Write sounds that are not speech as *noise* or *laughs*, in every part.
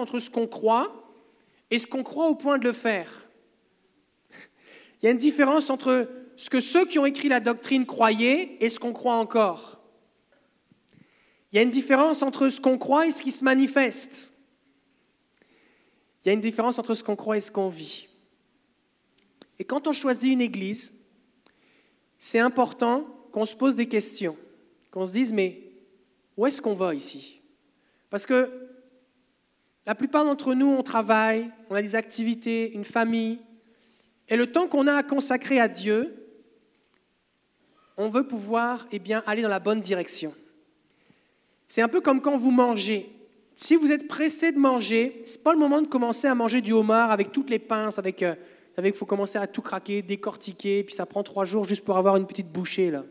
entre ce qu'on croit et ce qu'on croit au point de le faire. Il y a une différence entre ce que ceux qui ont écrit la doctrine croyaient et ce qu'on croit encore. Il y a une différence entre ce qu'on croit et ce qui se manifeste. Il y a une différence entre ce qu'on croit et ce qu'on vit. Et quand on choisit une église, c'est important qu'on se pose des questions, qu'on se dise, mais où est-ce qu'on va ici? Parce que la plupart d'entre nous, on travaille, on a des activités, une famille, et le temps qu'on a à consacrer à Dieu, on veut pouvoir eh bien, aller dans la bonne direction. C'est un peu comme quand vous mangez. Si vous êtes pressé de manger, ce n'est pas le moment de commencer à manger du homard avec toutes les pinces, avec, euh, il faut commencer à tout craquer, décortiquer, puis ça prend trois jours juste pour avoir une petite bouchée. Là.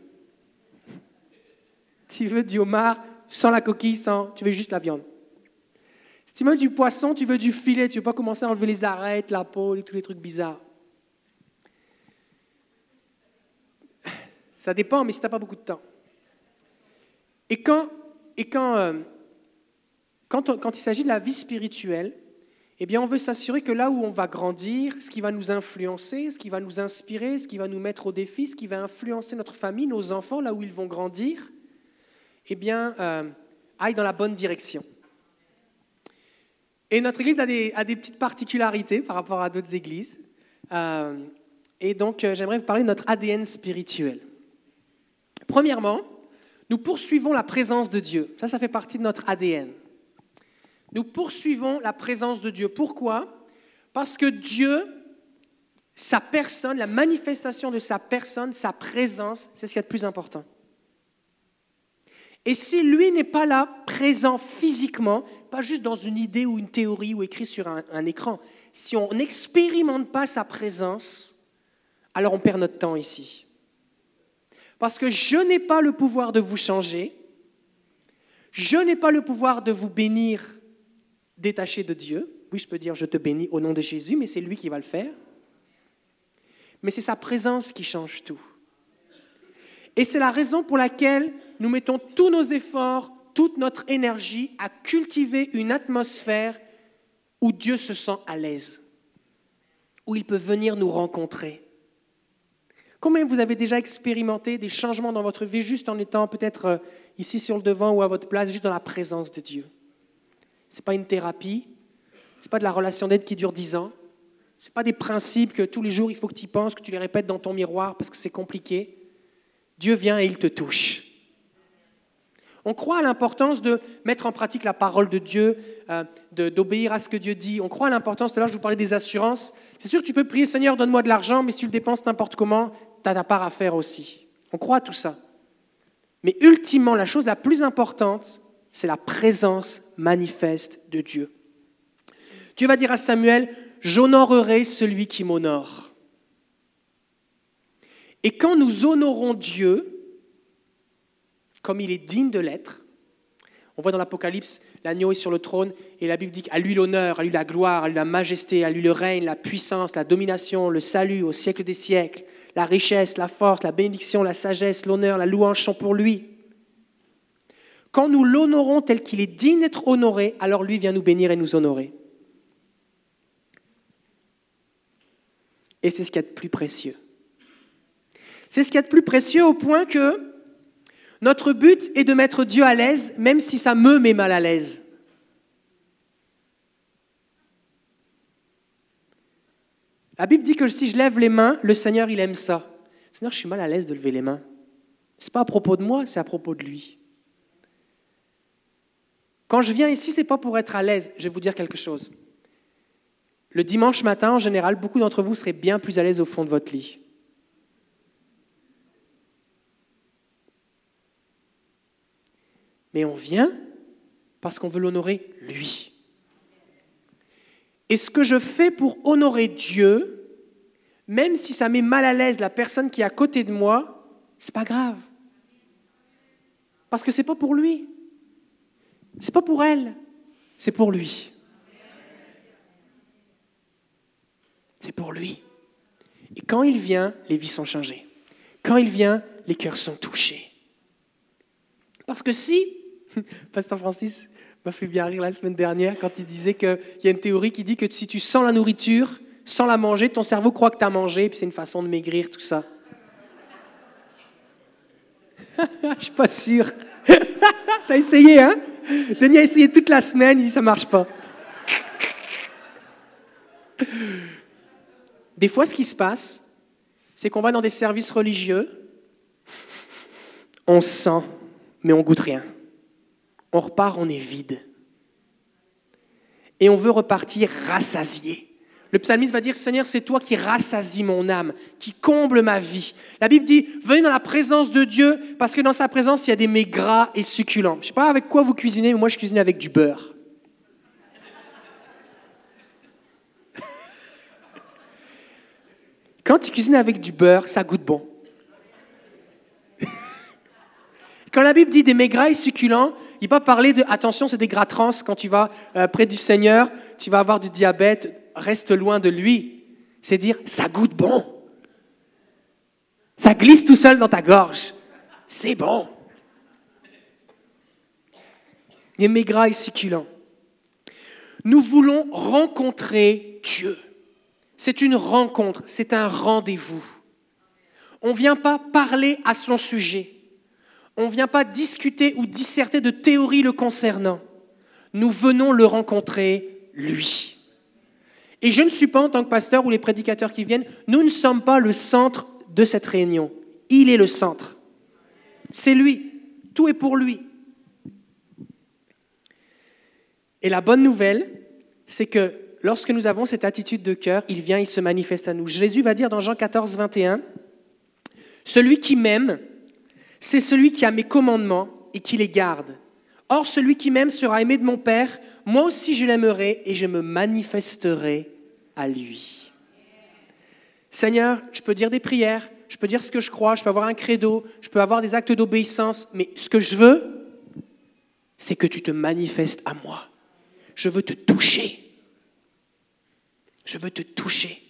*laughs* Tu veux du homard, sans la coquille, sans, tu veux juste la viande. Si tu veux du poisson, tu veux du filet, tu ne veux pas commencer à enlever les arêtes, la peau et tous les trucs bizarres. Ça dépend, mais si tu n'as pas beaucoup de temps. Et quand, et quand, euh, quand, quand il s'agit de la vie spirituelle, eh bien, on veut s'assurer que là où on va grandir, ce qui va nous influencer, ce qui va nous inspirer, ce qui va nous mettre au défi, ce qui va influencer notre famille, nos enfants, là où ils vont grandir, eh bien, euh, aille dans la bonne direction. Et notre Église a des, petites particularités par rapport à d'autres églises. Euh, et donc, euh, j'aimerais vous parler de notre ADN spirituel. Premièrement, nous poursuivons la présence de Dieu. Ça, ça fait partie de notre ADN. Nous poursuivons la présence de Dieu. Pourquoi? Parce que Dieu, sa personne, la manifestation de sa personne, sa présence, c'est ce qui est le plus important. Et si lui n'est pas là, présent physiquement, pas juste dans une idée ou une théorie ou écrit sur un, un écran, si on n'expérimente pas sa présence, alors on perd notre temps ici. Parce que je n'ai pas le pouvoir de vous changer, je n'ai pas le pouvoir de vous bénir détaché de Dieu. Oui, je peux dire je te bénis au nom de Jésus, mais c'est lui qui va le faire. Mais c'est sa présence qui change tout. Et c'est la raison pour laquelle nous mettons tous nos efforts, toute notre énergie à cultiver une atmosphère où Dieu se sent à l'aise, où il peut venir nous rencontrer. Combien vous avez déjà expérimenté des changements dans votre vie juste en étant peut-être euh, ici sur le devant ou à votre place, juste dans la présence de Dieu? Ce n'est pas une thérapie, ce n'est pas de la relation d'aide qui dure dix ans, ce n'est pas des principes que tous les jours il faut que tu y penses, que tu les répètes dans ton miroir parce que c'est compliqué. Dieu vient et il te touche. On croit à l'importance de mettre en pratique la parole de Dieu, euh, d'obéir à ce que Dieu dit. On croit à l'importance, tout à l'heure je vous parlais des assurances. C'est sûr tu peux prier Seigneur, donne-moi de l'argent, mais si tu le dépenses n'importe comment, tu as ta part à faire aussi. On croit à tout ça. Mais ultimement, la chose la plus importante, c'est la présence manifeste de Dieu. Dieu va dire à Samuel, j'honorerai celui qui m'honore. Et quand nous honorons Dieu, comme il est digne de l'être, on voit dans l'Apocalypse, l'agneau est sur le trône et la Bible dit à lui l'honneur, à lui la gloire, à lui la majesté, à lui le règne, la puissance, la domination, le salut au siècle des siècles, la richesse, la force, la bénédiction, la sagesse, l'honneur, la louange sont pour lui. Quand nous l'honorons tel qu'il est digne d'être honoré, alors lui vient nous bénir et nous honorer. Et c'est ce qu'il y a de plus précieux. C'est ce qu'il y a de plus précieux au point que notre but est de mettre Dieu à l'aise, même si ça me met mal à l'aise. La Bible dit que si je lève les mains, le Seigneur, il aime ça. Seigneur, je suis mal à l'aise de lever les mains. Ce n'est pas à propos de moi, c'est à propos de lui. Quand je viens ici, ce n'est pas pour être à l'aise. Je vais vous dire quelque chose. Le dimanche matin, en général, beaucoup d'entre vous seraient bien plus à l'aise au fond de votre lit. Mais on vient parce qu'on veut l'honorer lui. Et ce que je fais pour honorer Dieu, même si ça met mal à l'aise la personne qui est à côté de moi, c'est pas grave. Parce que c'est pas pour lui. C'est pas pour elle, c'est pour lui. C'est pour lui. Et quand il vient, les vies sont changées. Quand il vient, les cœurs sont touchés. Parce que si, *laughs* Pasteur Francis, m'a fait bien rire la semaine dernière quand il disait qu'il y a une théorie qui dit que si tu sens la nourriture, sans la manger, ton cerveau croit que tu as mangé, puis c'est une façon de maigrir, tout ça. *laughs* Je suis pas sûr. *laughs* T'as essayé, hein? Denis a essayé toute la semaine, il dit ça marche pas. Des fois, ce qui se passe, c'est qu'on va dans des services religieux, on sent, mais on goûte rien. On repart, on est vide. Et on veut repartir rassasié. Le psalmiste va dire, Seigneur, c'est toi qui rassasie mon âme, qui comble ma vie. La Bible dit, venez dans la présence de Dieu, parce que dans sa présence, il y a des mets gras et succulents. Je ne sais pas avec quoi vous cuisinez, mais moi je cuisine avec du beurre. *laughs* Quand tu cuisines avec du beurre, ça goûte bon. *laughs* Quand la Bible dit des mets gras et succulents, il va parler de, attention, c'est des gras quand tu vas euh, près du Seigneur, tu vas avoir du diabète, reste loin de lui. C'est dire, ça goûte bon. Ça glisse tout seul dans ta gorge. C'est bon. Les maigres et succulents. Nous voulons rencontrer Dieu. C'est une rencontre, c'est un rendez-vous. On ne vient pas parler à son sujet. On ne vient pas discuter ou disserter de théories le concernant. Nous venons le rencontrer, lui. Et je ne suis pas, en tant que pasteur ou les prédicateurs qui viennent, nous ne sommes pas le centre de cette réunion. Il est le centre. C'est lui. Tout est pour lui. Et la bonne nouvelle, c'est que lorsque nous avons cette attitude de cœur, il vient, il se manifeste à nous. Jésus va dire dans Jean 14, 21, Celui qui m'aime, c'est celui qui a mes commandements et qui les garde. Or, celui qui m'aime sera aimé de mon Père, moi aussi je l'aimerai et je me manifesterai à lui. Seigneur, je peux dire des prières, je peux dire ce que je crois, je peux avoir un credo, je peux avoir des actes d'obéissance, mais ce que je veux, c'est que tu te manifestes à moi. Je veux te toucher. Je veux te toucher.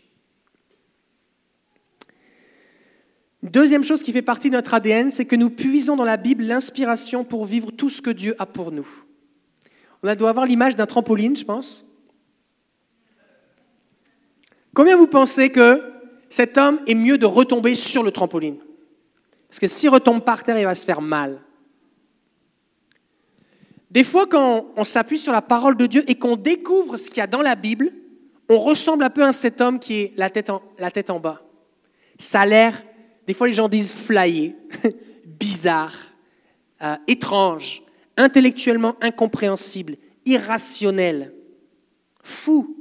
Deuxième chose qui fait partie de notre ADN, c'est que nous puisons dans la Bible l'inspiration pour vivre tout ce que Dieu a pour nous. On doit avoir l'image d'un trampoline, je pense. Combien vous pensez que cet homme est mieux de retomber sur le trampoline? Parce que s'il retombe par terre, il va se faire mal. Des fois, quand on s'appuie sur la parole de Dieu et qu'on découvre ce qu'il y a dans la Bible, on ressemble un peu à cet homme qui est la tête en, la tête en bas. Ça a l'air, des fois les gens disent flyé, *laughs* bizarre, euh, étrange intellectuellement incompréhensible, irrationnel, fou.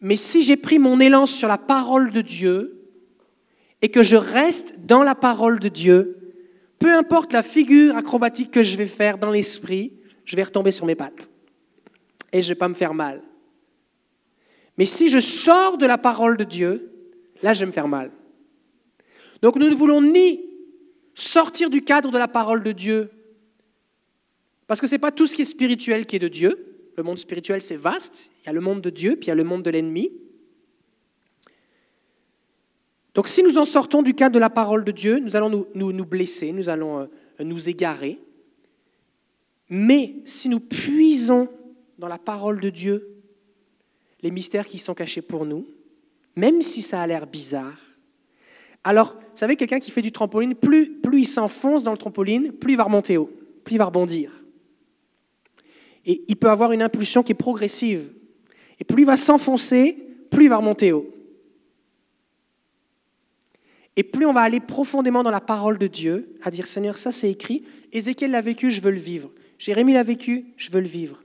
Mais si j'ai pris mon élan sur la parole de Dieu et que je reste dans la parole de Dieu, peu importe la figure acrobatique que je vais faire dans l'esprit, je vais retomber sur mes pattes et je ne vais pas me faire mal. Mais si je sors de la parole de Dieu, là, je vais me faire mal. Donc nous ne voulons ni sortir du cadre de la parole de Dieu. Parce que ce n'est pas tout ce qui est spirituel qui est de Dieu. Le monde spirituel, c'est vaste. Il y a le monde de Dieu, puis il y a le monde de l'ennemi. Donc si nous en sortons du cadre de la parole de Dieu, nous allons nous, nous, blesser, nous allons euh, nous égarer. Mais si nous puisons dans la parole de Dieu les mystères qui sont cachés pour nous, même si ça a l'air bizarre, alors, vous savez, quelqu'un qui fait du trampoline, plus, plus il s'enfonce dans le trampoline, plus il va remonter haut, plus il va rebondir. Et il peut avoir une impulsion qui est progressive. Et plus il va s'enfoncer, plus il va remonter haut. Et plus on va aller profondément dans la parole de Dieu, à dire Seigneur, ça c'est écrit, Ézéchiel l'a vécu, je veux le vivre. Jérémie l'a vécu, je veux le vivre.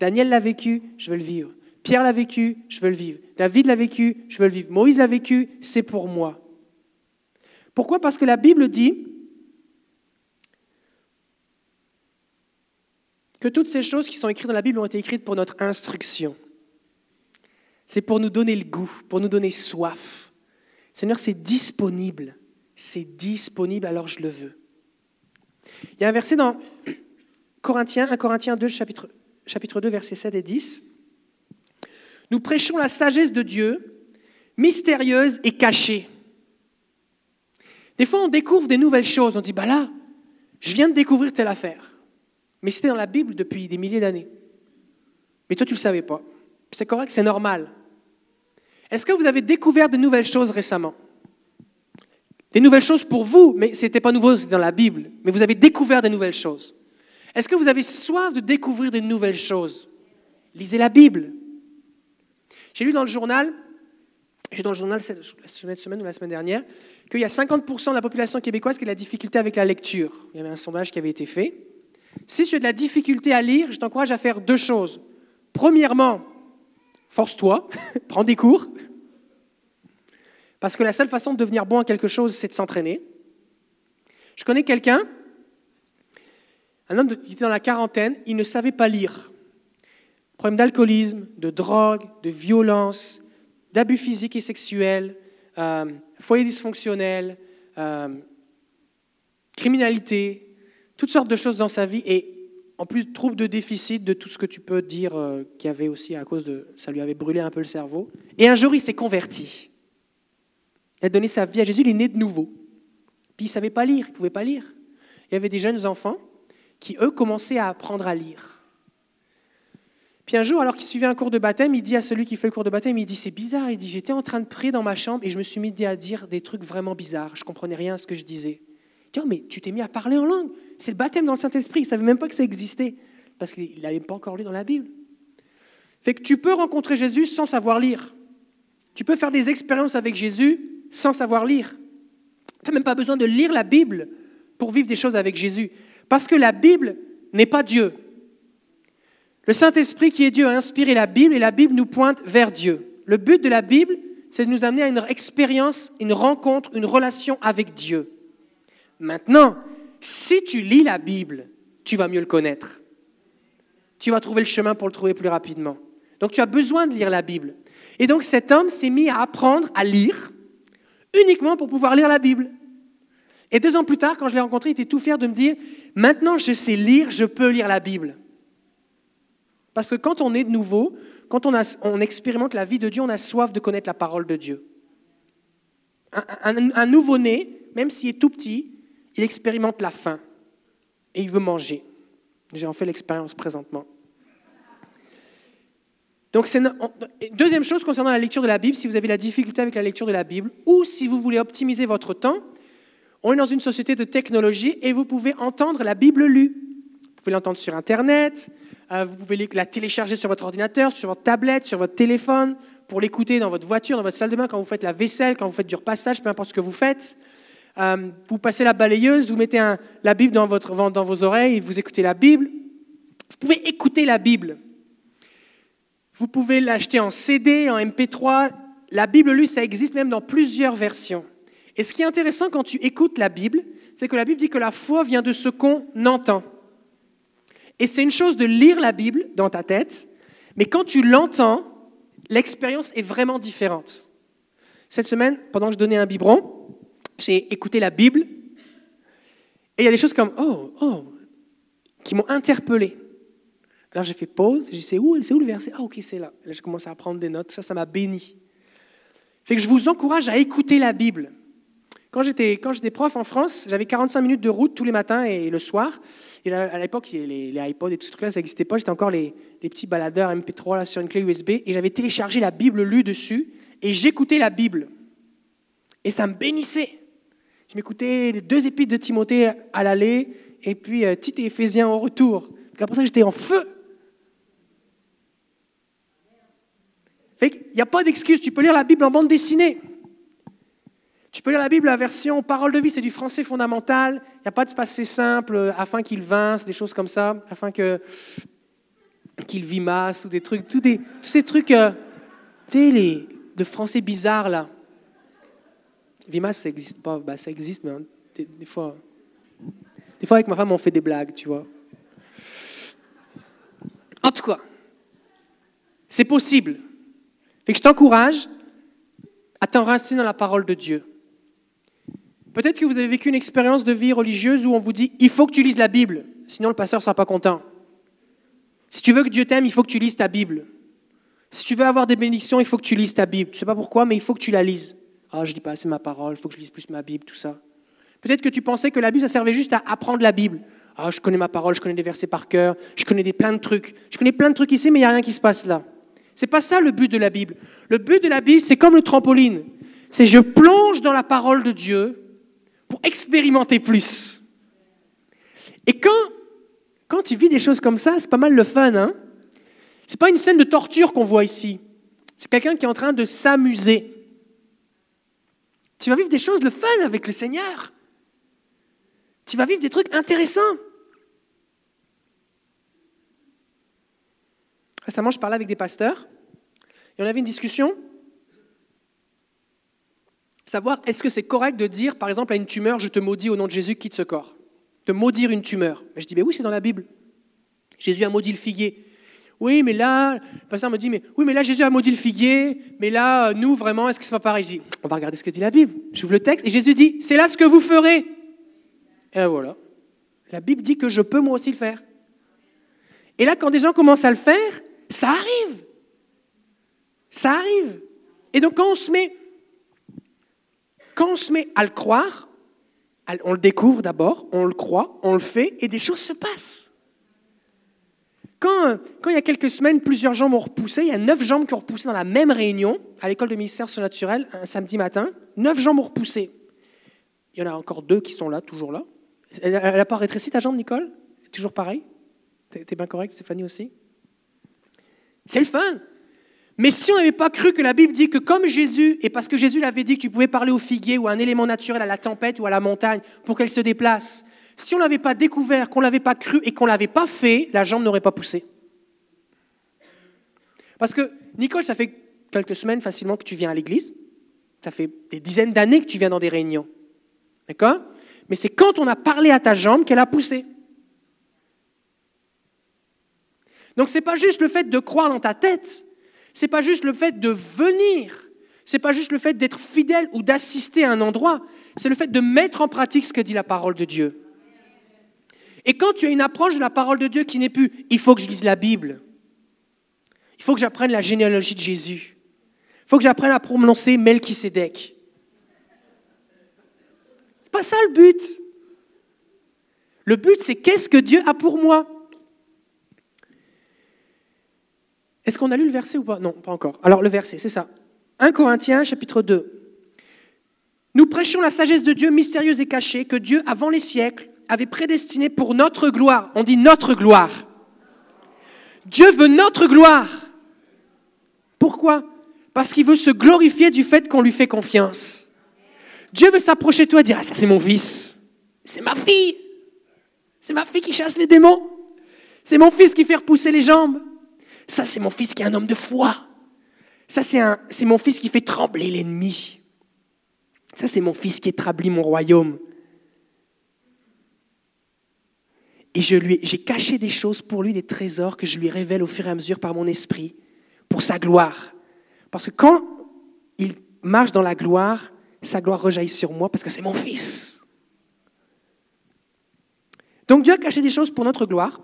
Daniel l'a vécu, je veux le vivre. Pierre l'a vécu, je veux le vivre. David l'a vécu, je veux le vivre. Moïse l'a vécu, c'est pour moi. Pourquoi? Parce que la Bible dit que toutes ces choses qui sont écrites dans la Bible ont été écrites pour notre instruction. C'est pour nous donner le goût, pour nous donner soif. Seigneur, c'est disponible. C'est disponible, alors je le veux. Il y a un verset dans Corinthiens, 1 Corinthiens 2, chapitre, chapitre 2, versets 7 et 10. Nous prêchons la sagesse de Dieu, mystérieuse et cachée des fois, on découvre des nouvelles choses. On dit, bah là, je viens de découvrir telle affaire. Mais c'était dans la Bible depuis des milliers d'années. Mais toi, tu ne le savais pas. C'est correct, c'est normal. Est-ce que vous avez découvert de nouvelles choses récemment? Des nouvelles choses pour vous, mais ce n'était pas nouveau dans la Bible, mais vous avez découvert de nouvelles choses. Est-ce que vous avez soif de découvrir de nouvelles choses? Lisez la Bible. J'ai lu dans le journal, j'ai dans le journal cette semaine ou la semaine dernière, qu'il y a 50% de la population québécoise qui a de la difficulté avec la lecture. Il y avait un sondage qui avait été fait. Si tu as de la difficulté à lire, je t'encourage à faire deux choses. Premièrement, force-toi, *laughs* prends des cours, parce que la seule façon de devenir bon à quelque chose, c'est de s'entraîner. Je connais quelqu'un, un homme qui était dans la quarantaine, il ne savait pas lire. Problème d'alcoolisme, de drogue, de violence, d'abus physiques et sexuels, euh, foyer dysfonctionnel, euh, criminalité, toutes sortes de choses dans sa vie et en plus trouble de déficit de tout ce que tu peux dire euh, qu'il y avait aussi à cause de ça lui avait brûlé un peu le cerveau. Et un jour il s'est converti. Il a donné sa vie à Jésus, il est né de nouveau. Puis il savait pas lire, il pouvait pas lire. Il y avait des jeunes enfants qui, eux, commençaient à apprendre à lire. Puis un jour, alors qu'il suivait un cours de baptême, il dit à celui qui fait le cours de baptême, il dit, c'est bizarre, il dit, j'étais en train de prier dans ma chambre et je me suis mis à dire des trucs vraiment bizarres, je ne comprenais rien à ce que je disais. Tiens, mais tu t'es mis à parler en langue, c'est le baptême dans le Saint-Esprit, il ne savait même pas que ça existait, parce qu'il n'avait pas encore lu dans la Bible. Fait que tu peux rencontrer Jésus sans savoir lire. Tu peux faire des expériences avec Jésus sans savoir lire. Tu n'as même pas besoin de lire la Bible pour vivre des choses avec Jésus. Parce que la Bible n'est pas Dieu. Le Saint-Esprit qui est Dieu a inspiré la Bible et la Bible nous pointe vers Dieu. Le but de la Bible, c'est de nous amener à une expérience, une rencontre, une relation avec Dieu. Maintenant, si tu lis la Bible, tu vas mieux le connaître. Tu vas trouver le chemin pour le trouver plus rapidement. Donc tu as besoin de lire la Bible. Et donc cet homme s'est mis à apprendre à lire uniquement pour pouvoir lire la Bible. Et deux ans plus tard, quand je l'ai rencontré, il était tout fier de me dire, maintenant je sais lire, je peux lire la Bible. Parce que quand on est de nouveau, quand on, expérimente la vie de Dieu, on a soif de connaître la parole de Dieu. Un, nouveau-né, même s'il est tout petit, il expérimente la faim et il veut manger. J'ai en fait l'expérience présentement. Donc, deuxième chose concernant la lecture de la Bible, si vous avez la difficulté avec la lecture de la Bible, ou si vous voulez optimiser votre temps, on est dans une société de technologie et vous pouvez entendre la Bible lue. Pouvez l'entendre sur Internet, euh, vous pouvez la télécharger sur votre ordinateur, sur votre tablette, sur votre téléphone, pour l'écouter dans votre voiture, dans votre salle de bain, quand vous faites la vaisselle, quand vous faites du repassage, peu importe ce que vous faites. Euh, vous passez la balayeuse, vous mettez la Bible dans, vos oreilles, vous écoutez la Bible. Vous pouvez écouter la Bible. Vous pouvez l'acheter en CD, en MP3. La Bible lue, ça existe même dans plusieurs versions. Et ce qui est intéressant quand tu écoutes la Bible, c'est que la Bible dit que la foi vient de ce qu'on entend. Et c'est une chose de lire la Bible dans ta tête, mais quand tu l'entends, l'expérience est vraiment différente. Cette semaine, pendant que je donnais un biberon, j'ai écouté la Bible, et il y a des choses comme Oh, oh, qui m'ont interpellé. Alors j'ai fait pause, j'ai dit C'est où, c'est où le verset? Ah, ok, c'est là. Là, j'ai commencé à prendre des notes, ça, ça m'a béni. Fait que je vous encourage à écouter la Bible. Quand j'étais, prof en France, j'avais 45 minutes de route tous les matins et le soir. Et à l'époque, les, les iPods et tout ce truc-là, ça n'existait pas. J'étais encore les, petits baladeurs MP3 là, sur une clé USB. Et j'avais téléchargé la Bible lue dessus. Et j'écoutais la Bible. Et ça me bénissait. Je m'écoutais les deux épîtres de Timothée à l'aller et puis euh, Tite et Éphésiens au retour. Après ça, j'étais en feu. Il n'y a pas d'excuse. Tu peux lire la Bible en bande dessinée. Tu peux lire la Bible, la version parole de vie, c'est du français fondamental. Il n'y a pas de passé simple, euh, afin qu'il vince, des choses comme ça, afin que qu'il vimasse, ou des trucs, tous, ces trucs, euh, de français bizarres, là. Vimasse, ça n'existe pas. Bah, ça existe, mais hein, des, fois, des fois, avec ma femme, on fait des blagues, tu vois. En tout cas, c'est possible. Fait je t'encourage à t'enraciner dans la parole de Dieu. Peut-être que vous avez vécu une expérience de vie religieuse où on vous dit il faut que tu lises la Bible, sinon le pasteur ne sera pas content. Si tu veux que Dieu t'aime, il faut que tu lises ta Bible. Si tu veux avoir des bénédictions, il faut que tu lises ta Bible. Tu ne sais pas pourquoi, mais il faut que tu la lises. Ah, je dis pas assez ma parole, il faut que je lise plus ma Bible, tout ça. Peut-être que tu pensais que la Bible, ça servait juste à apprendre la Bible. Ah, je connais ma parole, je connais des versets par cœur, je connais des, plein de trucs. Je connais plein de trucs ici, mais il n'y a rien qui se passe là. C'est pas ça le but de la Bible. Le but de la Bible, c'est comme le trampoline. C'est je plonge dans la parole de Dieu expérimenter plus. Et quand, quand tu vis des choses comme ça, c'est pas mal le fun. Hein c'est pas une scène de torture qu'on voit ici. C'est quelqu'un qui est en train de s'amuser. Tu vas vivre des choses, le fun avec le Seigneur. Tu vas vivre des trucs intéressants. Récemment, je parlais avec des pasteurs et on avait une discussion. Savoir, est-ce que c'est correct de dire, par exemple, à une tumeur, je te maudis au nom de Jésus, quitte ce corps? De maudire une tumeur. Mais je dis, mais oui, c'est dans la Bible. Jésus a maudit le figuier. Oui, mais là, le pasteur me dit, mais oui, mais là, Jésus a maudit le figuier, mais là, nous, vraiment, est-ce que c'est pas pareil? Je dis, on va regarder ce que dit la Bible. J'ouvre le texte et Jésus dit, c'est là ce que vous ferez. Et voilà. La Bible dit que je peux moi aussi le faire. Et là, quand des gens commencent à le faire, ça arrive. Ça arrive. Et donc quand on se met, quand on se met à le croire, on le découvre d'abord, on le croit, on le fait, et des choses se passent. Quand, quand il y a quelques semaines, plusieurs jambes ont repoussé, il y a neuf jambes qui ont repoussé dans la même réunion, à l'école de ministère surnaturel, un samedi matin, neuf jambes ont repoussé. Il y en a encore deux qui sont là, toujours là. Elle n'a pas rétréci ta jambe, Nicole? Toujours pareil? T'es bien correct, Stéphanie aussi? C'est le fun. Mais si on n'avait pas cru que la Bible dit que comme Jésus, et parce que Jésus l'avait dit que tu pouvais parler au figuier ou à un élément naturel, à la tempête ou à la montagne, pour qu'elle se déplace, si on n'avait pas découvert, qu'on ne l'avait pas cru et qu'on ne l'avait pas fait, la jambe n'aurait pas poussé. Parce que, Nicole, ça fait quelques semaines facilement que tu viens à l'église. Ça fait des dizaines d'années que tu viens dans des réunions. D'accord? Mais c'est quand on a parlé à ta jambe qu'elle a poussé. Donc ce n'est pas juste le fait de croire dans ta tête, ce n'est pas juste le fait de venir, ce n'est pas juste le fait d'être fidèle ou d'assister à un endroit, c'est le fait de mettre en pratique ce que dit la parole de Dieu. Et quand tu as une approche de la parole de Dieu qui n'est plus il faut que je lise la Bible, il faut que j'apprenne la généalogie de Jésus, il faut que j'apprenne à prononcer Melchisédek. C'est pas ça le but. Le but, c'est qu'est-ce que Dieu a pour moi? Est-ce qu'on a lu le verset ou pas? Non, pas encore. Alors le verset, c'est ça. 1 Corinthiens chapitre 2. Nous prêchons la sagesse de Dieu mystérieuse et cachée que Dieu, avant les siècles, avait prédestinée pour notre gloire. On dit notre gloire. Dieu veut notre gloire. Pourquoi? Parce qu'il veut se glorifier du fait qu'on lui fait confiance. Dieu veut s'approcher de toi et dire, ah ça c'est mon fils, c'est ma fille, c'est ma fille qui chasse les démons, c'est mon fils qui fait repousser les jambes, ça, c'est mon fils qui est un homme de foi. Ça, c'est mon fils qui fait trembler l'ennemi. Ça, c'est mon fils qui établit mon royaume. Et j'ai caché des choses pour lui, des trésors que je lui révèle au fur et à mesure par mon esprit, pour sa gloire. Parce que quand il marche dans la gloire, sa gloire rejaillit sur moi parce que c'est mon fils. Donc Dieu a caché des choses pour notre gloire.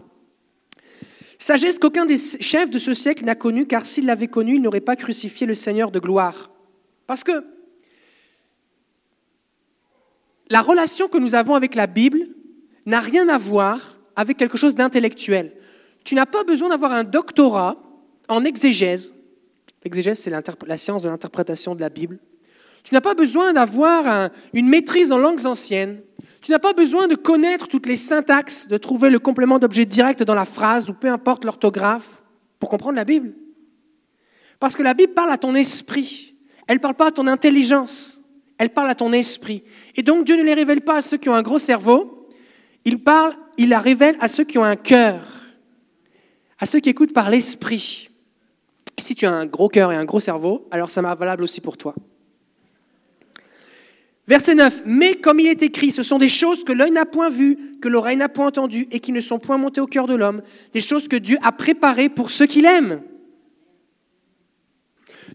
Sagesse qu'aucun des chefs de ce siècle n'a connue, car s'il l'avait connue, il n'aurait pas crucifié le Seigneur de gloire. Parce que la relation que nous avons avec la Bible n'a rien à voir avec quelque chose d'intellectuel. Tu n'as pas besoin d'avoir un doctorat en exégèse. L'exégèse, c'est la science de l'interprétation de la Bible. Tu n'as pas besoin d'avoir une maîtrise en langues anciennes. Tu n'as pas besoin de connaître toutes les syntaxes, de trouver le complément d'objet direct dans la phrase ou peu importe l'orthographe pour comprendre la Bible. Parce que la Bible parle à ton esprit. Elle ne parle pas à ton intelligence. Elle parle à ton esprit. Et donc Dieu ne les révèle pas à ceux qui ont un gros cerveau. Il parle, il la révèle à ceux qui ont un cœur, à ceux qui écoutent par l'esprit. Si tu as un gros cœur et un gros cerveau, alors ça m'a valable aussi pour toi. Verset 9. Mais comme il est écrit, ce sont des choses que l'œil n'a point vues, que l'oreille n'a point entendues et qui ne sont point montées au cœur de l'homme, des choses que Dieu a préparées pour ceux qu'il aime.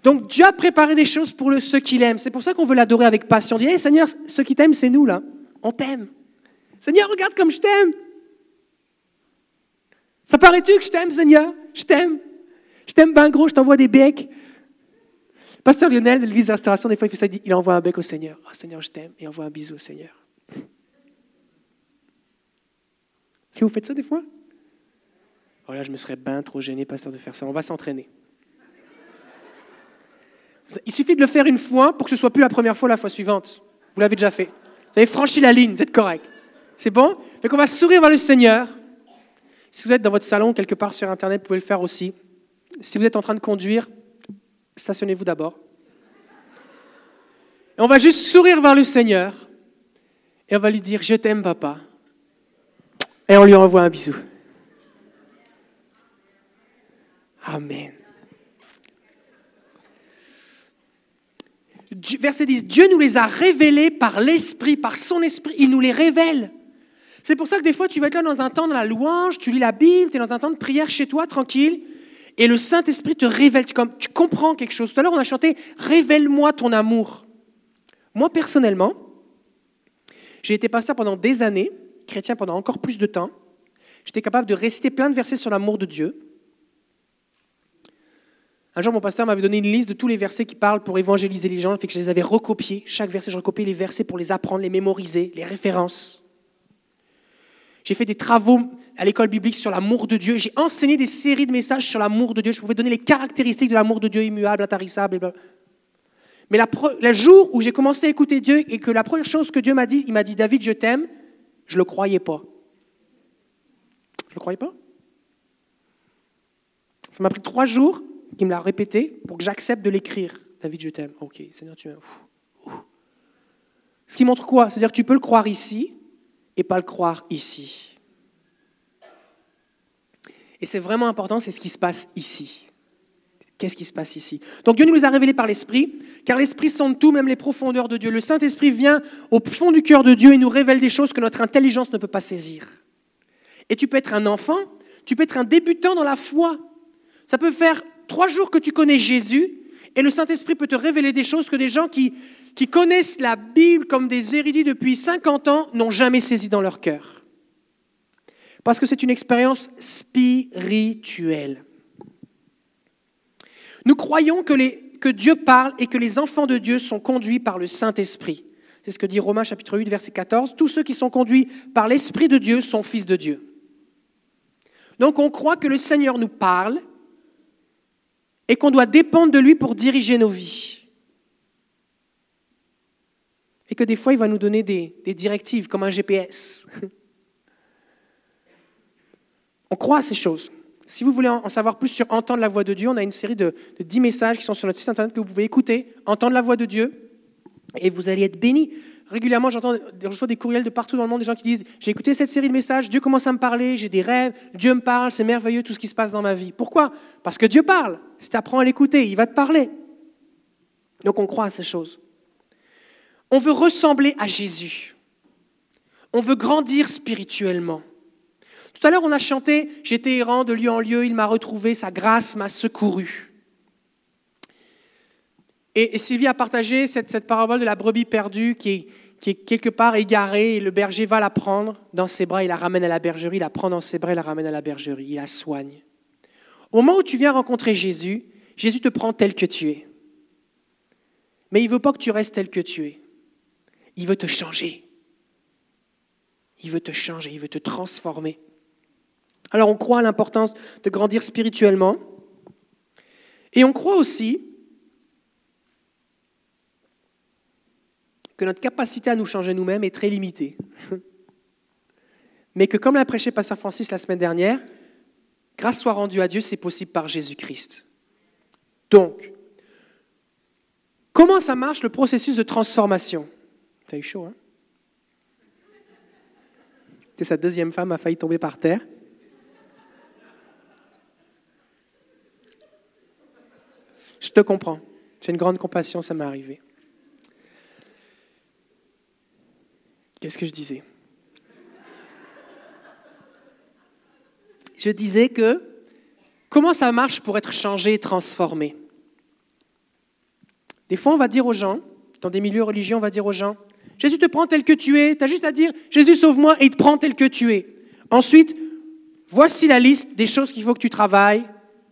Donc Dieu a préparé des choses pour ceux qu'il aime. C'est pour ça qu'on veut l'adorer avec passion. On dit, Seigneur, ceux qui t'aiment, c'est nous là. On t'aime. Seigneur, regarde comme je t'aime. Ça paraît-tu que je t'aime, Seigneur? Je t'aime. Je t'aime ben gros, je t'envoie des becs. Pasteur Lionel de l'église de restauration, des fois, il fait ça, il, envoie un bec au Seigneur. Oh Seigneur, je t'aime. Et il envoie un bisou au Seigneur. *laughs* Vous faites ça des fois? Oh là, je me serais bien trop gêné, pasteur, de faire ça. On va s'entraîner. Il suffit de le faire une fois pour que ce soit plus la première fois la fois suivante. Vous l'avez déjà fait. Vous avez franchi la ligne, vous êtes correct. C'est bon? Donc on va sourire vers le Seigneur. Si vous êtes dans votre salon, quelque part sur Internet, vous pouvez le faire aussi. Si vous êtes en train de conduire, stationnez-vous d'abord. On va juste sourire vers le Seigneur. Et on va lui dire, je t'aime papa. Et on lui envoie un bisou. Amen. Verset 10, Dieu nous les a révélés par l'Esprit, par son Esprit, il nous les révèle. C'est pour ça que des fois, tu vas être là dans un temps de la louange, tu lis la Bible, tu es dans un temps de prière chez toi, tranquille, et le Saint-Esprit te révèle, tu, tu comprends quelque chose. Tout à l'heure, on a chanté Révèle-moi ton amour. Moi, personnellement, j'ai été pasteur pendant des années, chrétien pendant encore plus de temps. J'étais capable de réciter plein de versets sur l'amour de Dieu. Un jour, mon pasteur m'avait donné une liste de tous les versets qui parlent pour évangéliser les gens, fait que je les avais recopiés. Chaque verset, je recopiais les versets pour les apprendre, les mémoriser, les références. J'ai fait des travaux à l'école biblique sur l'amour de Dieu. J'ai enseigné des séries de messages sur l'amour de Dieu. Je pouvais donner les caractéristiques de l'amour de Dieu immuable, intarissable. Mais le jour où j'ai commencé à écouter Dieu et que la première chose que Dieu m'a dit, il m'a dit David, je t'aime, je ne le croyais pas. Je ne le croyais pas? Ça m'a pris trois jours qu'il me l'a répété pour que j'accepte de l'écrire. David, je t'aime. Ok, Seigneur, tu m'aimes. Ce qui montre quoi? C'est-à-dire que tu peux le croire ici et pas le croire ici. Et c'est vraiment important, c'est ce qui se passe ici. Qu'est-ce qui se passe ici? Donc Dieu nous a révélés par l'Esprit, car l'Esprit sent tout, même les profondeurs de Dieu. Le Saint-Esprit vient au fond du cœur de Dieu et nous révèle des choses que notre intelligence ne peut pas saisir. Et tu peux être un enfant, tu peux être un débutant dans la foi. Ça peut faire trois jours que tu connais Jésus, et le Saint-Esprit peut te révéler des choses que des gens qui, connaissent la Bible comme des érudits depuis 50 ans n'ont jamais saisi dans leur cœur. Parce que c'est une expérience spirituelle. Nous croyons que, que Dieu parle et que les enfants de Dieu sont conduits par le Saint-Esprit. C'est ce que dit Romains chapitre 8, verset 14. Tous ceux qui sont conduits par l'Esprit de Dieu sont fils de Dieu. Donc on croit que le Seigneur nous parle et qu'on doit dépendre de lui pour diriger nos vies. Et que des fois, il va nous donner des, directives comme un GPS. *laughs* On croit à ces choses. Si vous voulez en savoir plus sur entendre la voix de Dieu, on a une série de, de 10 messages qui sont sur notre site internet que vous pouvez écouter, entendre la voix de Dieu, et vous allez être bénis régulièrement, j'entends, je reçois des courriels de partout dans le monde, des gens qui disent J'ai écouté cette série de messages, Dieu commence à me parler, j'ai des rêves, Dieu me parle, c'est merveilleux tout ce qui se passe dans ma vie. Pourquoi? Parce que Dieu parle. Si tu apprends à l'écouter, il va te parler. Donc on croit à ces choses. On veut ressembler à Jésus. On veut grandir spirituellement. Tout à l'heure, on a chanté J'étais errant de lieu en lieu, il m'a retrouvé, sa grâce m'a secouru. Et, Sylvie a partagé cette, parabole de la brebis perdue qui est, qui est quelque part égaré, et le berger va la prendre dans ses bras, il la ramène à la bergerie, il la prend dans ses bras, il la ramène à la bergerie, il la soigne. Au moment où tu viens rencontrer Jésus, Jésus te prend tel que tu es. Mais il ne veut pas que tu restes tel que tu es. Il veut te changer. Il veut te changer, il veut te transformer. Alors on croit à l'importance de grandir spirituellement. Et on croit aussi que notre capacité à nous changer nous-mêmes est très limitée. Mais que comme l'a prêché Pasteur Francis la semaine dernière, grâce soit rendue à Dieu, c'est possible par Jésus-Christ. Donc, comment ça marche le processus de transformation? T'as eu chaud, hein? C'est sa deuxième femme a failli tomber par terre. Je te comprends. J'ai une grande compassion, ça m'est arrivé. Qu'est-ce que je disais? Je disais que comment ça marche pour être changé et transformé? Des fois, on va dire aux gens, dans des milieux religieux, on va dire aux gens, Jésus te prend tel que tu es, tu as juste à dire, Jésus sauve-moi et il te prend tel que tu es. Ensuite, voici la liste des choses qu'il faut que tu travailles.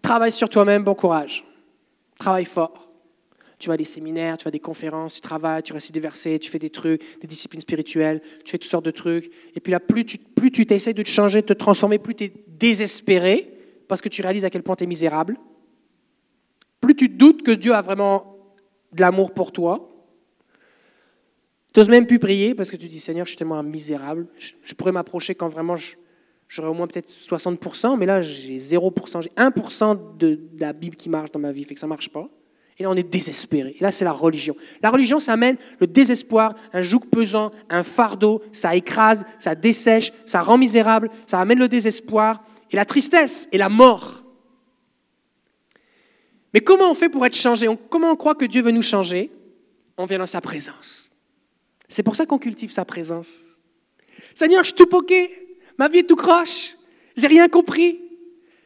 Travaille sur toi-même, bon courage. Travaille fort. Tu vas à des séminaires, tu vas à des conférences, tu travailles, tu récites des versets, tu fais des trucs, des disciplines spirituelles, tu fais toutes sortes de trucs. Et puis là, plus tu plus tu t'essayes de te changer, de te transformer, plus tu es désespéré parce que tu réalises à quel point tu es misérable. Plus tu doutes que Dieu a vraiment de l'amour pour toi. Tu n'oses même plus prier parce que tu dis Seigneur, je suis tellement misérable. Je pourrais m'approcher quand vraiment j'aurais au moins peut-être 60%, mais là j'ai 0%, j'ai 1% de, de la Bible qui marche dans ma vie, fait que ça ne marche pas. Et là, on est désespéré. Et là, c'est la religion. La religion, ça amène le désespoir, un joug pesant, un fardeau, ça écrase, ça dessèche, ça rend misérable, ça amène le désespoir et la tristesse et la mort. Mais comment on fait pour être changé? Comment on croit que Dieu veut nous changer? On vient dans sa présence. C'est pour ça qu'on cultive sa présence. Seigneur, je suis tout poqué, ma vie est tout croche, j'ai rien compris.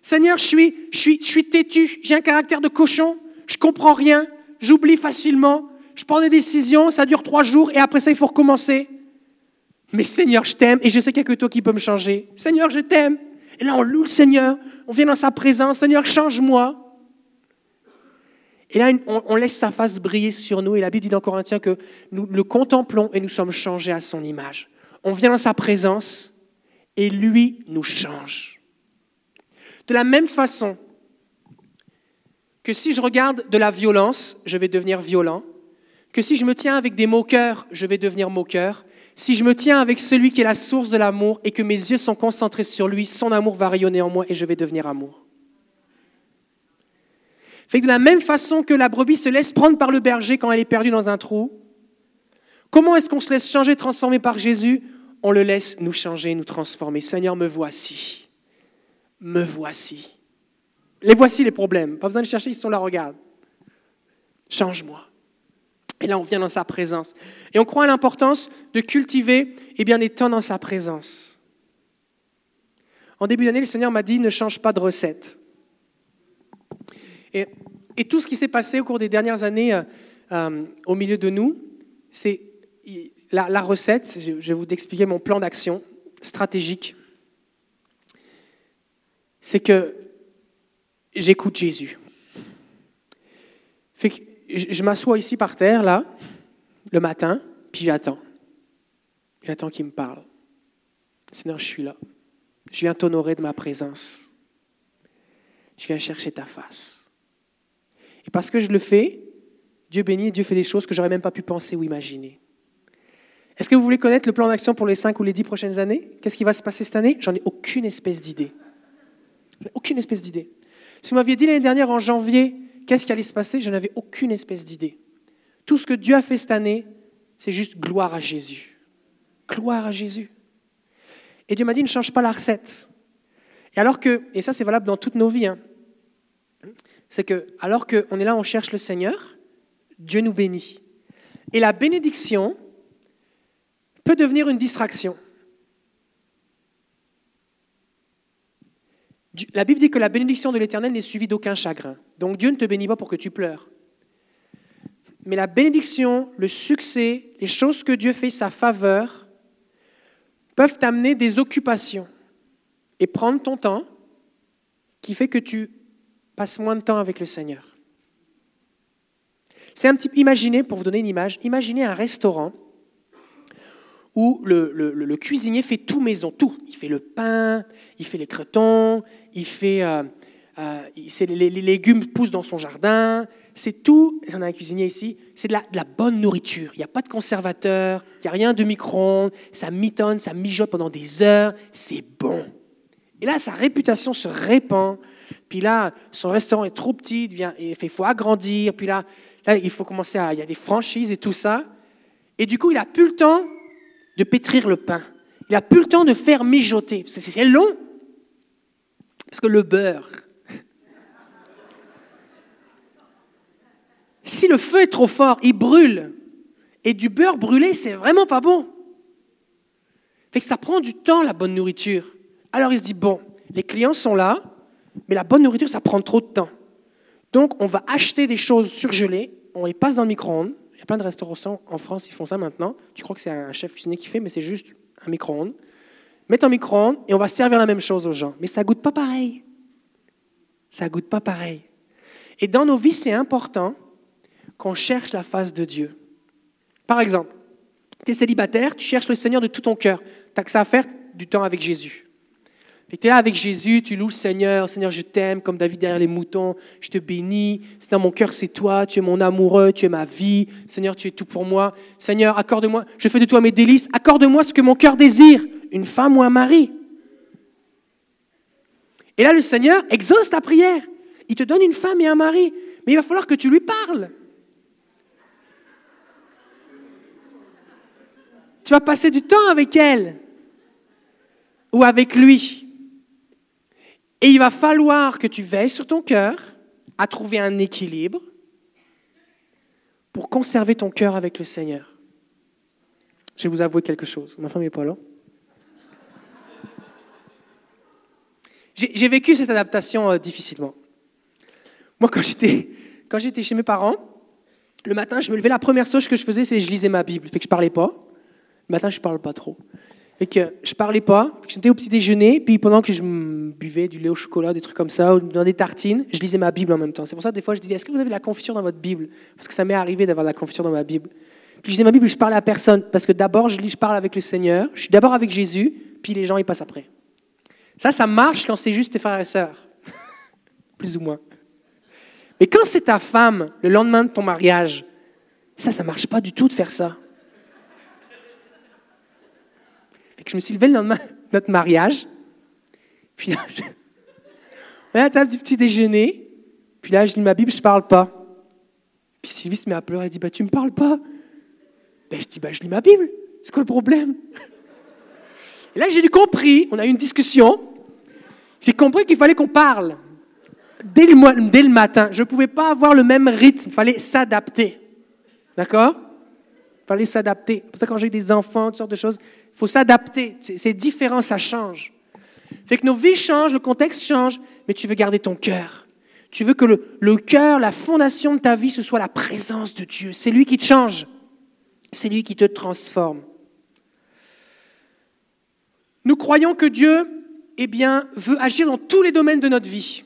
Seigneur, je suis, je suis, je suis têtu, j'ai un caractère de cochon, je comprends rien, j'oublie facilement, je prends des décisions, ça dure trois jours et après ça, il faut recommencer. Mais Seigneur, je t'aime et je sais qu'il n'y que toi qui peux me changer. Seigneur, je t'aime. Et là, on loue le Seigneur, on vient dans sa présence. Seigneur, change-moi. Et là, on, laisse sa face briller sur nous. Et la Bible dit dans Corinthiens que nous le contemplons et nous sommes changés à son image. On vient dans sa présence et lui nous change. De la même façon, que si je regarde de la violence, je vais devenir violent, que si je me tiens avec des moqueurs, je vais devenir moqueur, si je me tiens avec celui qui est la source de l'amour et que mes yeux sont concentrés sur lui, son amour va rayonner en moi et je vais devenir amour. Fait que de la même façon que la brebis se laisse prendre par le berger quand elle est perdue dans un trou, comment est-ce qu'on se laisse changer, transformer par Jésus? On le laisse nous changer, nous transformer. Seigneur, me voici. Me voici. Les voici les problèmes. Pas besoin de chercher, ils sont là, regarde. Change-moi. Et là, on vient dans sa présence. Et on croit à l'importance de cultiver eh bien, des dans sa présence. En début d'année, le Seigneur m'a dit ne change pas de recette. Et, tout ce qui s'est passé au cours des dernières années euh, euh, au milieu de nous, c'est la, la, recette. Je vais vous expliquer mon plan d'action stratégique. C'est que j'écoute Jésus. je m'assois ici par terre, là, le matin, puis j'attends. J'attends qu'il me parle. Seigneur, je suis là. Je viens t'honorer de ma présence. Je viens chercher ta face. Et parce que je le fais, Dieu bénit, Dieu fait des choses que j'aurais même pas pu penser ou imaginer. Est-ce que vous voulez connaître le plan d'action pour les cinq ou les dix prochaines années? Qu'est-ce qui va se passer cette année? J'en ai aucune espèce d'idée. Aucune espèce d'idée. Si vous m'aviez dit l'année dernière, en janvier, qu'est-ce qui allait se passer, je n'avais aucune espèce d'idée. Tout ce que Dieu a fait cette année, c'est juste gloire à Jésus. Gloire à Jésus. Et Dieu m'a dit, ne change pas la recette. Et alors que, et ça c'est valable dans toutes nos vies, hein, c'est que alors qu'on est là, on cherche le Seigneur, Dieu nous bénit. Et la bénédiction peut devenir une distraction. La Bible dit que la bénédiction de l'Éternel n'est suivie d'aucun chagrin. Donc Dieu ne te bénit pas pour que tu pleures. Mais la bénédiction, le succès, les choses que Dieu fait, sa faveur, peuvent t'amener des occupations et prendre ton temps qui fait que tu passes moins de temps avec le Seigneur. C'est un petit imaginez, pour vous donner une image, imaginez un restaurant où le, cuisinier fait tout maison, tout. Il fait le pain, il fait les cretons, il fait, euh, euh, les, légumes poussent dans son jardin. C'est tout. On a un cuisinier ici. C'est de, la, bonne nourriture. Il n'y a pas de conservateur, il n'y a rien de micro-ondes. Ça mitonne, ça mijote pendant des heures. C'est bon. Et là, sa réputation se répand. Puis là, son restaurant est trop petit, il, faut agrandir. Puis là, là, il faut commencer à. Il y a des franchises et tout ça. Et du coup, il n'a plus le temps pétrir le pain. Il n'a plus le temps de faire mijoter. C'est long. Parce que le beurre, si le feu est trop fort, il brûle. Et du beurre brûlé, c'est vraiment pas bon. Fait que ça prend du temps, la bonne nourriture. Alors il se dit, bon, les clients sont là, mais la bonne nourriture, ça prend trop de temps. Donc on va acheter des choses surgelées, on les passe dans le micro-ondes, y a plein de restaurants en France qui font ça maintenant. Tu crois que c'est un chef cuisinier qui fait, mais c'est juste un micro-ondes. Mets un micro-ondes et on va servir la même chose aux gens. Mais ça goûte pas pareil. Ça goûte pas pareil. Et dans nos vies, c'est important qu'on cherche la face de Dieu. Par exemple, tu es célibataire, tu cherches le Seigneur de tout ton cœur. Tu n'as que ça à faire du temps avec Jésus. Tu es là avec Jésus, tu loues le Seigneur. Seigneur, je t'aime comme David derrière les moutons. Je te bénis. Seigneur, mon cœur, c'est toi. Tu es mon amoureux. Tu es ma vie. Seigneur, tu es tout pour moi. Seigneur, accorde-moi. Je fais de toi mes délices. Accorde-moi ce que mon cœur désire. Une femme ou un mari. Et là, le Seigneur exauce ta prière. Il te donne une femme et un mari. Mais il va falloir que tu lui parles. Tu vas passer du temps avec elle ou avec lui. Et il va falloir que tu veilles sur ton cœur à trouver un équilibre pour conserver ton cœur avec le Seigneur. Je vais vous avouer quelque chose. Ma femme n'est pas là. J'ai vécu cette adaptation euh, difficilement. Moi, quand j'étais, quand j'étais chez mes parents, le matin, je me levais, la première chose que je faisais, c'est que je lisais ma Bible. Fait que je parlais pas. Le matin, je ne parle pas trop. Et que je parlais pas, j'étais au petit déjeuner, puis pendant que je buvais du lait au chocolat, des trucs comme ça, ou dans des tartines, je lisais ma Bible en même temps. C'est pour ça que des fois je dis est-ce que vous avez de la confiture dans votre Bible? Parce que ça m'est arrivé d'avoir de la confiture dans ma Bible. Puis je lisais ma Bible, je parlais à personne, parce que d'abord je parle avec le Seigneur, je suis d'abord avec Jésus, puis les gens ils passent après. Ça, ça marche quand c'est juste tes frères et sœurs, *laughs* plus ou moins. Mais quand c'est ta femme, le lendemain de ton mariage, ça, ça marche pas du tout de faire ça. Je me suis levé le lendemain de notre mariage. Puis là, on est à la table du petit déjeuner. Puis là, je lis ma Bible, je ne parle pas. Puis Sylvie se met à pleurer, elle dit bah, Tu me parles pas ben, Je dis bah, Je lis ma Bible. C'est quoi le problème? Et là, j'ai compris, on a eu une discussion. J'ai compris qu'il fallait qu'on parle dès le, dès le matin. Je ne pouvais pas avoir le même rythme, il fallait s'adapter. D'accord? Il fallait s'adapter. Pour ça, quand j'ai des enfants, toutes sortes de choses, il faut s'adapter. C'est différent, ça change. Fait que nos vies changent, le contexte change, mais tu veux garder ton cœur. Tu veux que le, le cœur, la fondation de ta vie, ce soit la présence de Dieu. C'est lui qui te change. C'est lui qui te transforme. Nous croyons que Dieu eh veut agir dans tous les domaines de notre vie.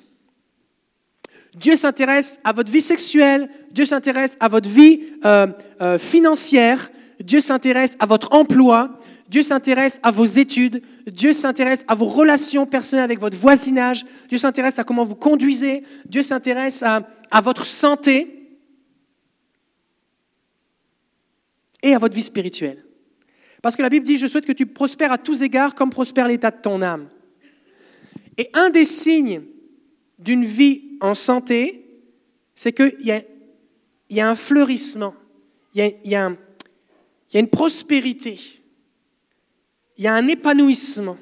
Dieu s'intéresse à votre vie sexuelle, Dieu s'intéresse à votre vie euh, euh, financière, Dieu s'intéresse à votre emploi, Dieu s'intéresse à vos études, Dieu s'intéresse à vos relations personnelles avec votre voisinage, Dieu s'intéresse à comment vous conduisez, Dieu s'intéresse à, à votre santé et à votre vie spirituelle. Parce que la Bible dit, je souhaite que tu prospères à tous égards comme prospère l'état de ton âme. Et un des signes d'une vie en santé, c'est qu'il y a, y a un fleurissement, il y a, une prospérité il y a un épanouissement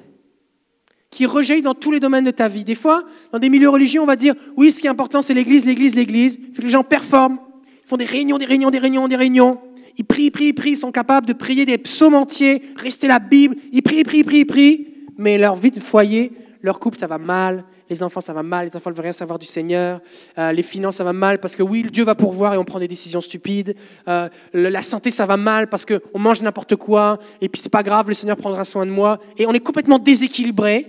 qui rejaillit dans tous les domaines de ta vie. Des fois, dans des milieux religieux, on va dire, oui, ce qui est important, c'est l'Église, l'Église, l'Église. Il faut que les gens performent. Ils font des réunions, des réunions, des réunions, des réunions. Ils prient, prient, prient, ils sont capables de prier des psaumes entiers, rester la Bible. Ils prient, prient, prient, prient. Mais leur vie de foyer, leur couple, ça va mal les enfants, ça va mal, les enfants ne veulent rien savoir du Seigneur, euh, les finances, ça va mal parce que oui, Dieu va pourvoir et on prend des décisions stupides, euh, la santé, ça va mal parce qu'on mange n'importe quoi, et puis c'est pas grave, le Seigneur prendra soin de moi, et on est complètement déséquilibré.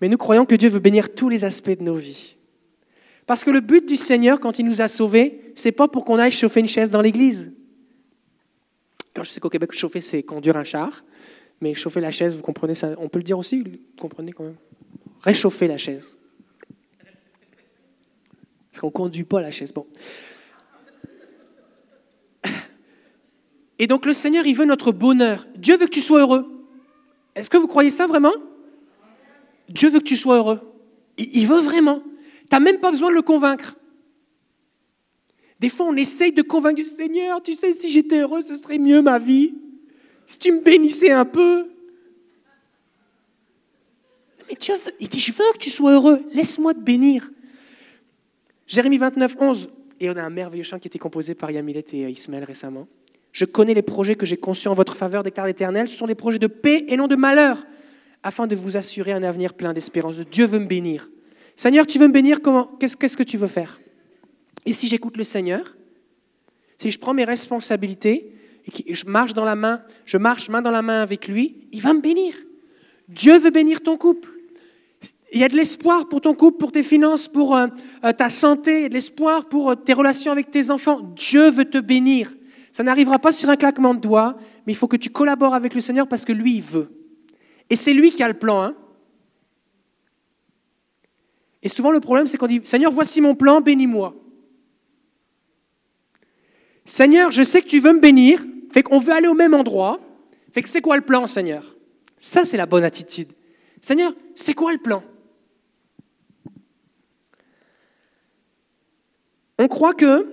Mais nous croyons que Dieu veut bénir tous les aspects de nos vies. Parce que le but du Seigneur, quand il nous a sauvés, c'est pas pour qu'on aille chauffer une chaise dans l'église. Alors je sais qu'au Québec, chauffer, c'est conduire un char. Mais chauffer la chaise, vous comprenez ça On peut le dire aussi, vous comprenez quand même Réchauffer la chaise. Parce qu'on ne conduit pas la chaise. Bon. Et donc le Seigneur, il veut notre bonheur. Dieu veut que tu sois heureux. Est-ce que vous croyez ça vraiment? Dieu veut que tu sois heureux. Il veut vraiment. Tu n'as même pas besoin de le convaincre. Des fois, on essaye de convaincre le Seigneur, tu sais, si j'étais heureux, ce serait mieux ma vie. Si tu me bénissais un peu. Mais Dieu il dit, je veux que tu sois heureux, laisse-moi te bénir. Jérémie 29, 11, et on a un merveilleux chant qui a été composé par Yamilet et Ismaël récemment. Je connais les projets que j'ai conçus en votre faveur, déclare l'Éternel. Ce sont des projets de paix et non de malheur, afin de vous assurer un avenir plein d'espérance. Dieu veut me bénir. Seigneur, tu veux me bénir comment Qu'est-ce que tu veux faire? Et si j'écoute le Seigneur, si je prends mes responsabilités, et je marche dans la main, je marche main dans la main avec lui, il va me bénir. Dieu veut bénir ton couple. Il y a de l'espoir pour ton couple, pour tes finances, pour euh, euh, ta santé, de l'espoir pour euh, tes relations avec tes enfants. Dieu veut te bénir. Ça n'arrivera pas sur un claquement de doigts, mais il faut que tu collabores avec le Seigneur parce que lui, il veut. Et c'est lui qui a le plan. Hein. Et souvent, le problème, c'est qu'on dit Seigneur, voici mon plan, bénis-moi. Seigneur, je sais que tu veux me bénir, fait qu'on veut aller au même endroit. Fait que c'est quoi le plan, Seigneur? Ça, c'est la bonne attitude. Seigneur, c'est quoi le plan? On croit que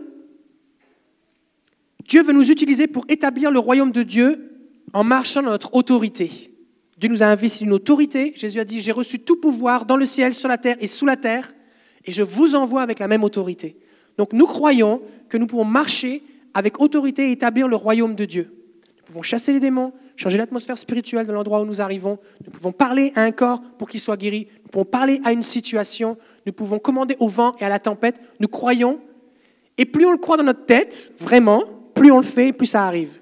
Dieu veut nous utiliser pour établir le royaume de Dieu en marchant dans notre autorité. Dieu nous a investi une autorité. Jésus a dit, j'ai reçu tout pouvoir dans le ciel, sur la terre et sous la terre, et je vous envoie avec la même autorité. Donc nous croyons que nous pouvons marcher avec autorité établir le royaume de Dieu. Nous pouvons chasser les démons, changer l'atmosphère spirituelle de l'endroit où nous arrivons. Nous pouvons parler à un corps pour qu'il soit guéri. Nous pouvons parler à une situation. Nous pouvons commander au vent et à la tempête. Nous croyons et plus on le croit dans notre tête, vraiment, plus on le fait, plus ça arrive.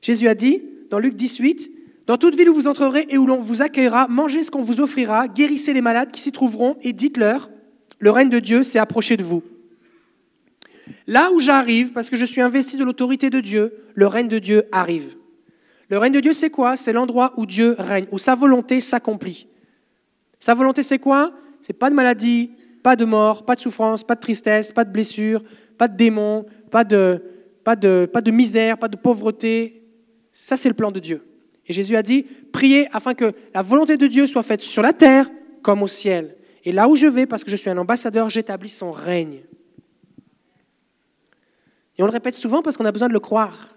Jésus a dit, dans Luc 18, Dans toute ville où vous entrerez et où l'on vous accueillera, mangez ce qu'on vous offrira, guérissez les malades qui s'y trouveront et dites-leur, le règne de Dieu s'est approché de vous. Là où j'arrive, parce que je suis investi de l'autorité de Dieu, le règne de Dieu arrive. Le règne de Dieu, c'est quoi? C'est l'endroit où Dieu règne, où sa volonté s'accomplit. Sa volonté, c'est quoi? C'est pas de maladie, pas de mort, pas de souffrance, pas de tristesse, pas de blessure, pas de démons, pas de, pas de, pas de misère, pas de pauvreté. Ça, c'est le plan de Dieu. Et Jésus a dit, priez afin que la volonté de Dieu soit faite sur la terre comme au ciel. Et là où je vais, parce que je suis un ambassadeur, j'établis son règne. Et on le répète souvent parce qu'on a besoin de le croire.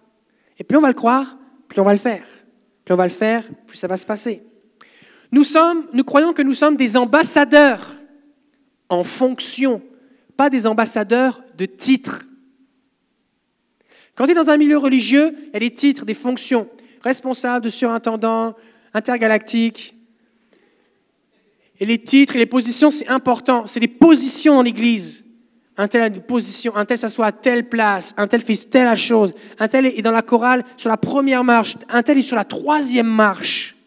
Et plus on va le croire, plus on va le faire. Plus on va le faire, plus ça va se passer. Nous, sommes, nous croyons que nous sommes des ambassadeurs en fonction, pas des ambassadeurs de titres. Quand tu es dans un milieu religieux, il y a des titres, des fonctions. Responsable, de surintendant, intergalactique. Et les titres et les positions, c'est important. C'est des positions dans l'Église. Un tel a une position, un tel s'assoit à telle place, un tel fait telle chose, un tel est dans la chorale sur la première marche, un tel est sur la troisième marche.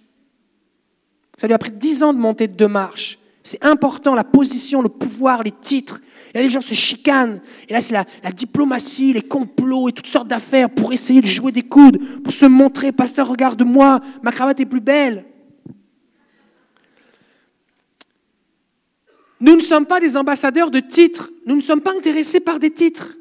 Ça lui a pris dix ans de monter de deux marches. C'est important, la position, le pouvoir, les titres. Et là, les gens se chicanent. Et là, c'est la, diplomatie, les complots et toutes sortes d'affaires pour essayer de jouer des coudes, pour se montrer, pasteur, regarde-moi, ma cravate est plus belle. Nous ne sommes pas des ambassadeurs de titres. Nous ne sommes pas intéressés par des titres.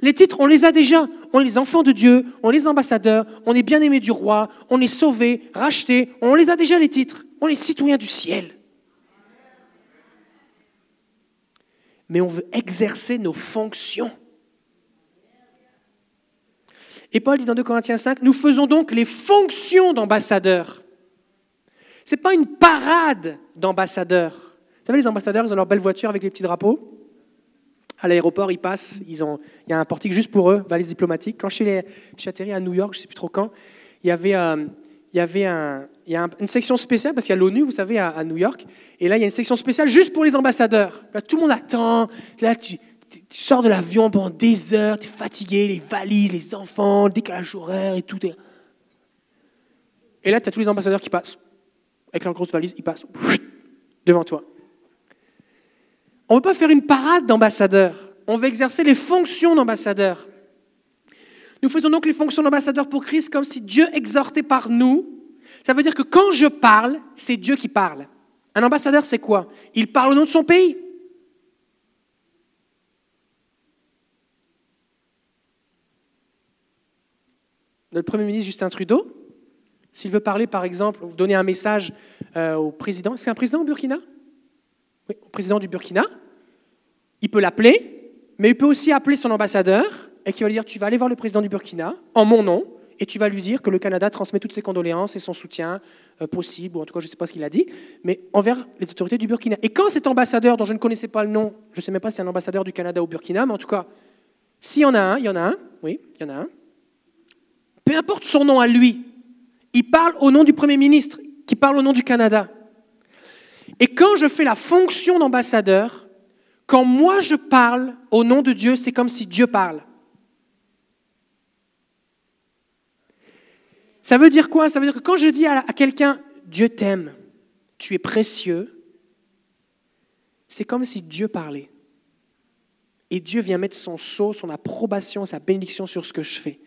Les titres, on les a déjà. On est les enfants de Dieu, on est les ambassadeurs, on est bien-aimés du roi, on est sauvés, rachetés. On les a déjà, les titres. On est citoyens du ciel. mais on veut exercer nos fonctions. Et Paul dit dans 2 Corinthiens 5, nous faisons donc les fonctions d'ambassadeurs. Ce n'est pas une parade d'ambassadeurs. Savez, les ambassadeurs, ils ont leur belle voiture avec les petits drapeaux. À l'aéroport, ils passent, ils ont, il y a un portique juste pour eux, valise diplomatique. Quand je suis, atterri à New York, je ne sais plus trop quand, il y avait, euh, il y avait un, il y a une section spéciale, parce qu'il y a l'ONU, vous savez, à, New York, et là, il y a une section spéciale juste pour les ambassadeurs. Tout le monde attend, là, tu, sors de l'avion pendant des heures, tu es fatigué, les valises, les enfants, le décalage horaire et tout. Et là, tu as tous les ambassadeurs qui passent, avec leurs grosses valises, ils passent devant toi. On ne veut pas faire une parade d'ambassadeurs, on veut exercer les fonctions d'ambassadeurs. Nous faisons donc les fonctions d'ambassadeur pour Christ comme si Dieu exhortait par nous. Ça veut dire que quand je parle, c'est Dieu qui parle. Un ambassadeur, c'est quoi? Il parle au nom de son pays. Notre Premier ministre Justin Trudeau, s'il veut parler, par exemple, donner un message euh, au président, c'est un président au Burkina? Au président du Burkina, il peut l'appeler, mais il peut aussi appeler son ambassadeur et qui va lui dire Tu vas aller voir le président du Burkina en mon nom et tu vas lui dire que le Canada transmet toutes ses condoléances et son soutien euh, possible, ou en tout cas je ne sais pas ce qu'il a dit, mais envers les autorités du Burkina. Et quand cet ambassadeur, dont je ne connaissais pas le nom, je ne sais même pas si c'est un ambassadeur du Canada au Burkina, mais en tout cas, s'il y en a un, il y en a un, oui, il y en a un, peu importe son nom à lui, il parle au nom du Premier ministre, qui parle au nom du Canada. Et quand je fais la fonction d'ambassadeur, quand moi je parle au nom de Dieu, c'est comme si Dieu parle. Ça veut dire quoi? Ça veut dire que quand je dis à quelqu'un Dieu t'aime, tu es précieux, c'est comme si Dieu parlait. Et Dieu vient mettre son sceau, son approbation, sa bénédiction sur ce que je fais.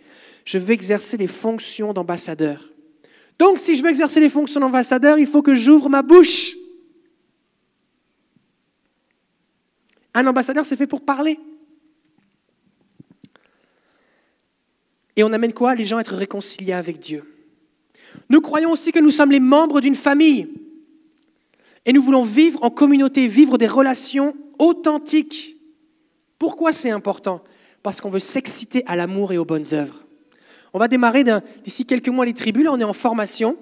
Je veux exercer les fonctions d'ambassadeur. Donc, si je veux exercer les fonctions d'ambassadeur, il faut que j'ouvre ma bouche. Un ambassadeur, c'est fait pour parler. Et on amène quoi? Les gens à être réconciliés avec Dieu. Nous croyons aussi que nous sommes les membres d'une famille. Et nous voulons vivre en communauté, vivre des relations authentiques. Pourquoi c'est important? Parce qu'on veut s'exciter à l'amour et aux bonnes œuvres. On va démarrer d'ici quelques mois les tribus. Là, on est en formation.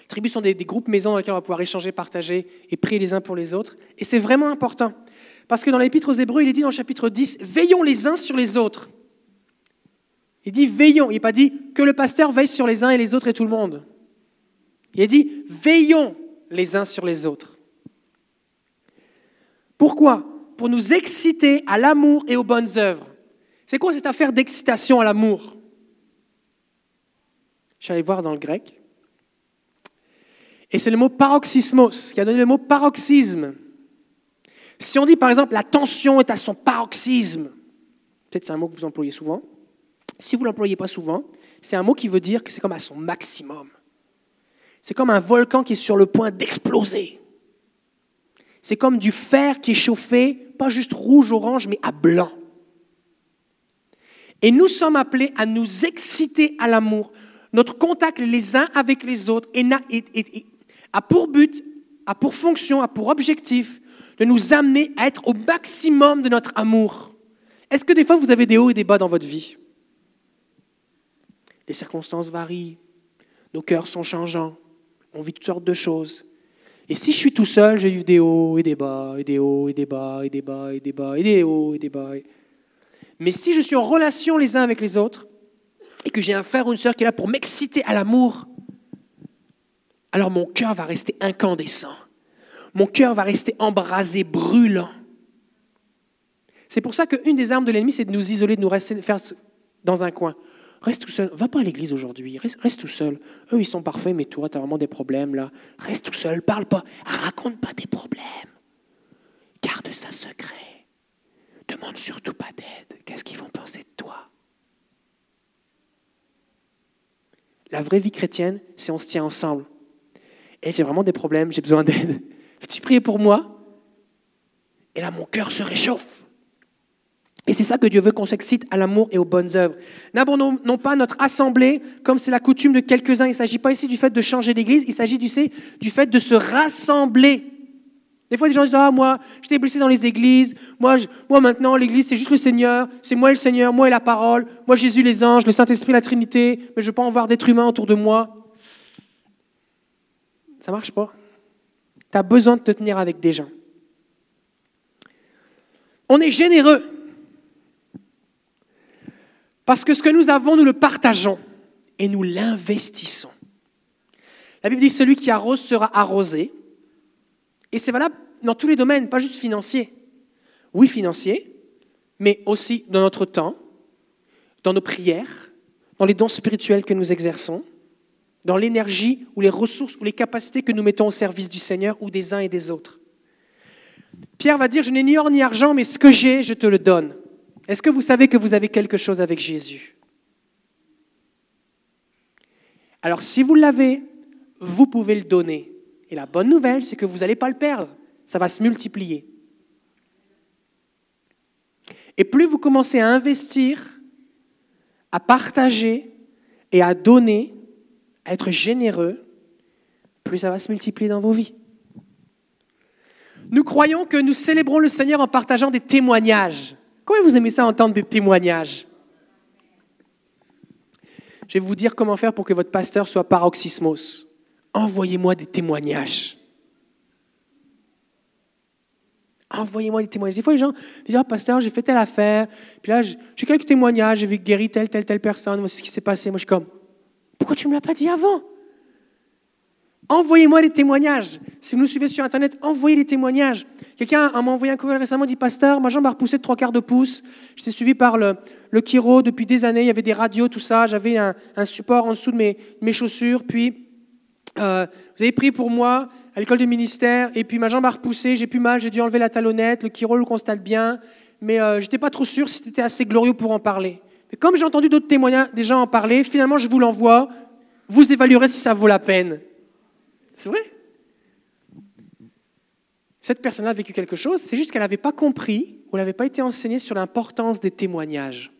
Les tribus sont des, groupes maisons dans lesquels on va pouvoir échanger, partager et prier les uns pour les autres. Et c'est vraiment important. Parce que dans l'Épître aux Hébreux, il est dit dans le chapitre 10, veillons les uns sur les autres. Il dit veillons. Il n'est pas dit que le pasteur veille sur les uns et les autres et tout le monde. Il est dit veillons les uns sur les autres. Pourquoi? Pour nous exciter à l'amour et aux bonnes œuvres. C'est quoi cette affaire d'excitation à l'amour? Je suis allé voir dans le grec. Et c'est le mot paroxysmos qui a donné le mot paroxysme. Si on dit par exemple la tension est à son paroxysme, peut-être c'est un mot que vous employez souvent, si vous ne l'employez pas souvent, c'est un mot qui veut dire que c'est comme à son maximum. C'est comme un volcan qui est sur le point d'exploser. C'est comme du fer qui est chauffé, pas juste rouge-orange, mais à blanc. Et nous sommes appelés à nous exciter à l'amour. Notre contact les uns avec les autres a pour but, a pour fonction, a pour objectif de nous amener à être au maximum de notre amour. Est-ce que des fois vous avez des hauts et des bas dans votre vie? Les circonstances varient, nos cœurs sont changeants, on vit toutes sortes de choses. Et si je suis tout seul, j'ai eu des hauts et des bas, et des hauts et des bas, et des bas, et des bas, et des hauts et des bas. Mais si je suis en relation les uns avec les autres, et que j'ai un frère ou une sœur qui est là pour m'exciter à l'amour, alors mon cœur va rester incandescent. Mon cœur va rester embrasé, brûlant. C'est pour ça qu'une des armes de l'ennemi, c'est de nous isoler, de nous rester faire dans un coin. Reste tout seul. Va pas à l'église aujourd'hui. Reste, tout seul. Eux, ils sont parfaits, mais toi, tu as vraiment des problèmes là. Reste tout seul. Parle pas. Raconte pas tes problèmes. Garde ça secret. Demande surtout pas d'aide. Qu'est-ce qu'ils vont penser de toi? La vraie vie chrétienne, c'est on se tient ensemble. Et j'ai vraiment des problèmes, j'ai besoin d'aide. Veux-tu prier pour moi? Et là, mon cœur se réchauffe. Et c'est ça que Dieu veut qu'on s'excite à l'amour et aux bonnes œuvres. N'abandonnons pas notre assemblée comme c'est la coutume de quelques-uns. Il ne s'agit pas ici du fait de changer d'église, il s'agit du, du fait de se rassembler. Des fois, les gens disent Ah, moi, j'étais blessé dans les églises. Moi, moi maintenant, l'église, c'est juste le Seigneur. C'est moi le Seigneur, moi et la parole. Moi, Jésus, les anges, le Saint-Esprit, la Trinité. Mais je ne veux pas en voir d'êtres humains autour de moi. Ça ne marche pas. Tu as besoin de te tenir avec des gens. On est généreux. Parce que ce que nous avons, nous le partageons et nous l'investissons. La Bible dit celui qui arrose sera arrosé. Et c'est valable dans tous les domaines, pas juste financier. Oui, financier, mais aussi dans notre temps, dans nos prières, dans les dons spirituels que nous exerçons, dans l'énergie ou les ressources ou les capacités que nous mettons au service du Seigneur ou des uns et des autres. Pierre va dire, je n'ai ni or ni argent, mais ce que j'ai, je te le donne. Est-ce que vous savez que vous avez quelque chose avec Jésus? Alors si vous l'avez, vous pouvez le donner. Et la bonne nouvelle, c'est que vous n'allez pas le perdre. Ça va se multiplier. Et plus vous commencez à investir, à partager et à donner, à être généreux, plus ça va se multiplier dans vos vies. Nous croyons que nous célébrons le Seigneur en partageant des témoignages. Comment vous aimez ça entendre des témoignages? Je vais vous dire comment faire pour que votre pasteur soit paroxysmos. Envoyez-moi des témoignages. Envoyez-moi des témoignages. Des fois, les gens disent Ah, pasteur, j'ai fait telle affaire. Puis là, j'ai quelques témoignages. J'ai vu guérir telle, telle, telle personne. Voici ce qui s'est passé. Moi, je suis comme Pourquoi tu ne me l'as pas dit avant? Envoyez-moi des témoignages. Si vous nous suivez sur Internet, envoyez des témoignages. Quelqu'un m'a envoyé un courriel récemment, dit Pasteur, ma jambe a repoussé de trois quarts de pouce. J'étais suivi par le, le chiro depuis des années. Il y avait des radios, tout ça. J'avais un, support en dessous de mes, mes chaussures. Puis, euh, vous avez prié pour moi à l'école de ministère, et puis ma jambe a repoussé, j'ai plus mal, j'ai dû enlever la talonnette, le chiro le constate bien, mais euh, je n'étais pas trop sûr si c'était assez glorieux pour en parler. Mais comme j'ai entendu d'autres témoignages des gens en parler, finalement je vous l'envoie, vous évaluerez si ça vaut la peine. C'est vrai? Cette personne-là a vécu quelque chose, c'est juste qu'elle n'avait pas compris ou n'avait pas été enseignée sur l'importance des témoignages.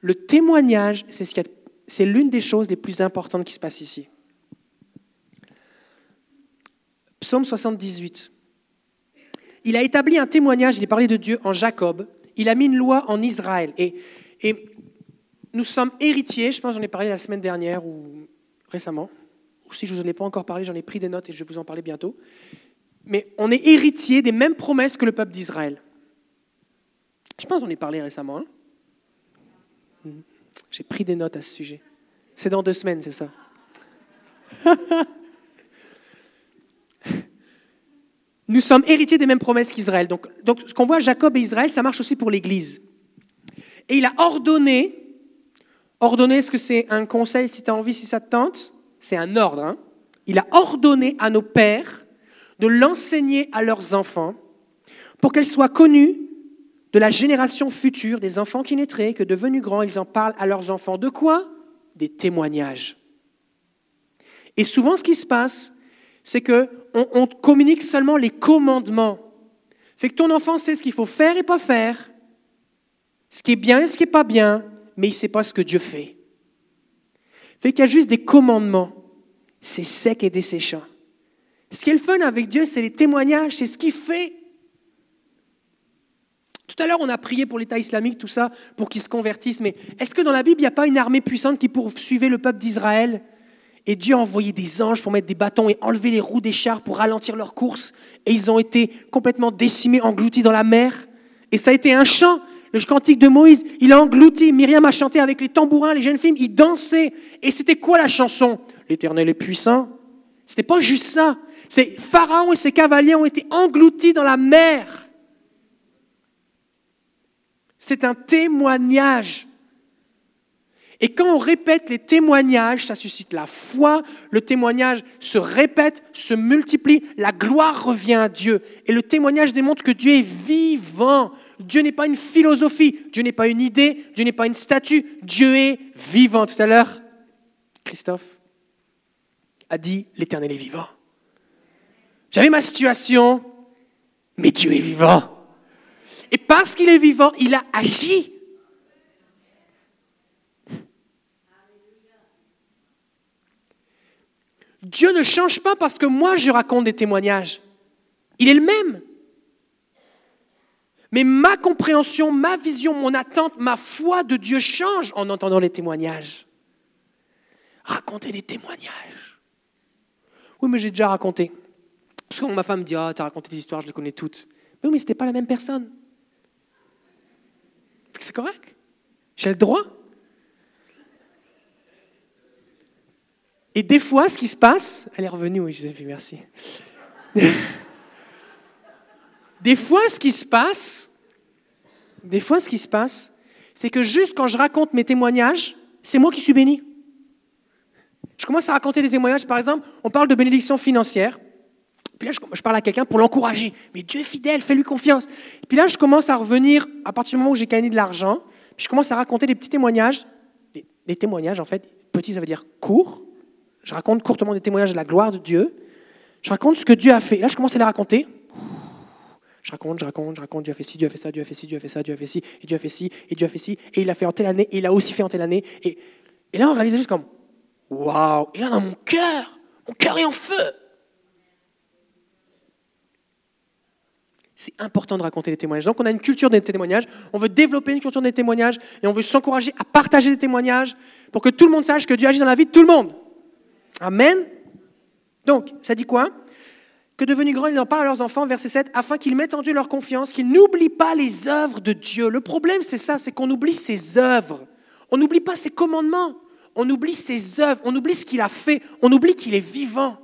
Le témoignage, c'est l'une des choses les plus importantes qui se passent ici. Psaume 78. Il a établi un témoignage, il est parlé de Dieu en Jacob, il a mis une loi en Israël. Et, et nous sommes héritiers, je pense j'en ai parlé la semaine dernière ou récemment, ou si je ne vous en ai pas encore parlé, j'en ai pris des notes et je vais vous en parler bientôt. Mais on est héritier des mêmes promesses que le peuple d'Israël. Je pense j'en ai parlé récemment. Hein. J'ai pris des notes à ce sujet. C'est dans deux semaines, c'est ça. *laughs* Nous sommes héritiers des mêmes promesses qu'Israël. Donc, donc, ce qu'on voit Jacob et Israël, ça marche aussi pour l'Église. Et il a ordonné, ordonné, est-ce que c'est un conseil si tu as envie, si ça te tente? C'est un ordre. Hein il a ordonné à nos pères de l'enseigner à leurs enfants pour qu'elles soient connues de la génération future, des enfants qui naîtraient, que devenus grands, ils en parlent à leurs enfants. De quoi? Des témoignages. Et souvent, ce qui se passe, c'est qu'on on communique seulement les commandements. Fait que ton enfant sait ce qu'il faut faire et pas faire, ce qui est bien et ce qui n'est pas bien, mais il ne sait pas ce que Dieu fait. Fait qu'il y a juste des commandements. C'est sec et desséchant. Ce qui est le fun avec Dieu, c'est les témoignages, c'est ce qu'il fait. Tout à l'heure, on a prié pour l'État islamique, tout ça, pour qu'ils se convertissent. Mais est-ce que dans la Bible, il n'y a pas une armée puissante qui poursuivait le peuple d'Israël? Et Dieu a envoyé des anges pour mettre des bâtons et enlever les roues des chars pour ralentir leur course. Et ils ont été complètement décimés, engloutis dans la mer. Et ça a été un chant. Le cantique de Moïse, il a englouti. Myriam a chanté avec les tambourins, les jeunes filles, ils dansaient. Et c'était quoi la chanson? L'Éternel est puissant. C'était pas juste ça. C'est Pharaon et ses cavaliers ont été engloutis dans la mer. C'est un témoignage. Et quand on répète les témoignages, ça suscite la foi, le témoignage se répète, se multiplie, la gloire revient à Dieu. Et le témoignage démontre que Dieu est vivant. Dieu n'est pas une philosophie, Dieu n'est pas une idée, Dieu n'est pas une statue, Dieu est vivant. Tout à l'heure, Christophe a dit, l'Éternel est vivant. J'avais ma situation, mais Dieu est vivant. Et parce qu'il est vivant, il a agi. Dieu ne change pas parce que moi je raconte des témoignages. Il est le même. Mais ma compréhension, ma vision, mon attente, ma foi de Dieu change en entendant les témoignages. Raconter des témoignages. Oui, mais j'ai déjà raconté. Parce que ma femme me dit Ah, tu as raconté des histoires, je les connais toutes. Mais oui, mais ce n'était pas la même personne. C'est correct. J'ai le droit. Et des fois, ce qui se passe, elle est revenue, oui, Joséphine, merci. *laughs* des fois, ce qui se passe, des fois, ce qui se passe, c'est que juste quand je raconte mes témoignages, c'est moi qui suis béni. Je commence à raconter des témoignages, par exemple, on parle de bénédiction financière. Puis là, je, parle à quelqu'un pour l'encourager. Mais Dieu est fidèle, fais-lui confiance. Et puis là, je commence à revenir, à partir du moment où j'ai gagné de l'argent, puis je commence à raconter des petits témoignages. Des, témoignages, en fait. Petit, ça veut dire court. Je raconte courtement des témoignages de la gloire de Dieu. Je raconte ce que Dieu a fait. là, je commence à les raconter. Je raconte, je raconte, je raconte, Dieu a fait ci, Dieu a fait ça, Dieu a fait ci, Dieu a fait ça, Dieu a fait ci, et Dieu a fait ci, et Dieu a fait ci, et il a fait en telle année, et il a aussi fait en telle année. Et, et là, on réalise juste comme, waouh, et là, dans mon cœur, mon cœur est en feu. C'est important de raconter les témoignages. Donc on a une culture des témoignages, on veut développer une culture des témoignages et on veut s'encourager à partager des témoignages pour que tout le monde sache que Dieu agit dans la vie de tout le monde. Amen. Donc, ça dit quoi? Que devenus grands, ils en parlent à leurs enfants, verset 7, afin qu'ils mettent en Dieu leur confiance, qu'ils n'oublient pas les œuvres de Dieu. Le problème, c'est ça, c'est qu'on oublie ses œuvres. On n'oublie pas ses commandements. On oublie ses œuvres. On oublie ce qu'il a fait. On oublie qu'il est vivant.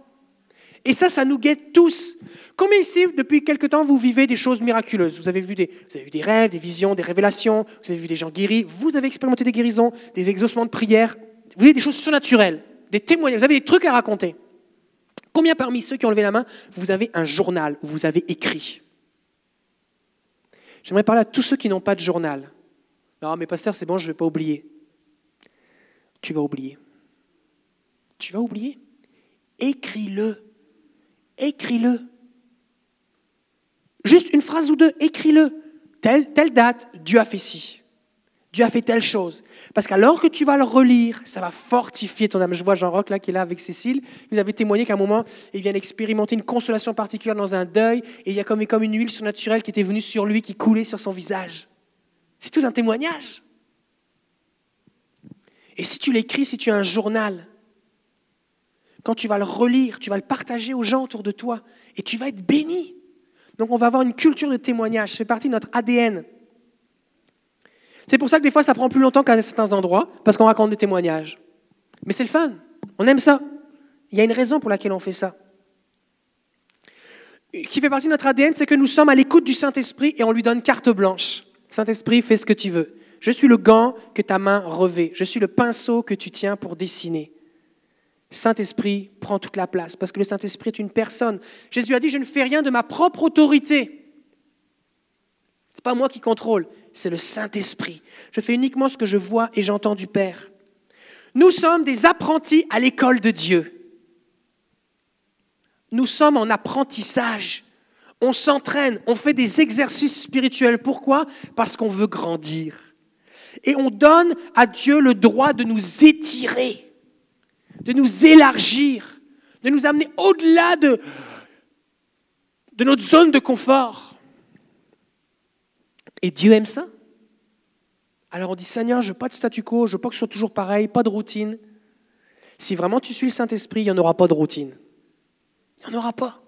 Et ça, ça nous guette tous. Combien ici, depuis quelque temps, vous vivez des choses miraculeuses? Vous avez, vu des, vous avez vu des rêves, des visions, des révélations, vous avez vu des gens guéris, vous avez expérimenté des guérisons, des exaucements de prière, vous avez des choses surnaturelles, des témoignages, vous avez des trucs à raconter. Combien parmi ceux qui ont levé la main, vous avez un journal où vous avez écrit? J'aimerais parler à tous ceux qui n'ont pas de journal. Non, mais pasteur, c'est bon, je ne vais pas oublier. Tu vas oublier. Tu vas oublier? Écris-le. Écris-le. Juste une phrase ou deux, écris-le. Telle, telle date, Dieu a fait ci. Dieu a fait telle chose. Parce qu'alors que tu vas le relire, ça va fortifier ton âme. Je vois Jean-Roch là qui est là avec Cécile. Vous avez témoigné qu'à un moment, il vient d'expérimenter une consolation particulière dans un deuil et il y a comme, comme une huile surnaturelle qui était venue sur lui, qui coulait sur son visage. C'est tout un témoignage. Et si tu l'écris, si tu as un journal, quand tu vas le relire, tu vas le partager aux gens autour de toi et tu vas être béni. Donc on va avoir une culture de témoignage, fait partie de notre ADN. C'est pour ça que des fois ça prend plus longtemps qu'à certains endroits, parce qu'on raconte des témoignages. Mais c'est le fun, on aime ça. Il y a une raison pour laquelle on fait ça. Qui fait partie de notre ADN, c'est que nous sommes à l'écoute du Saint-Esprit et on lui donne carte blanche. Saint-Esprit, fais ce que tu veux. Je suis le gant que ta main revêt. Je suis le pinceau que tu tiens pour dessiner. Saint-Esprit prend toute la place, parce que le Saint-Esprit est une personne. Jésus a dit, je ne fais rien de ma propre autorité. Ce n'est pas moi qui contrôle, c'est le Saint-Esprit. Je fais uniquement ce que je vois et j'entends du Père. Nous sommes des apprentis à l'école de Dieu. Nous sommes en apprentissage. On s'entraîne, on fait des exercices spirituels. Pourquoi? Parce qu'on veut grandir. Et on donne à Dieu le droit de nous étirer de nous élargir, de nous amener au-delà de, de notre zone de confort. Et Dieu aime ça. Alors on dit, Seigneur, je veux pas de statu quo, je veux pas que ce soit toujours pareil, pas de routine. Si vraiment tu suis le Saint-Esprit, il n'y en aura pas de routine. Il n'y en aura pas.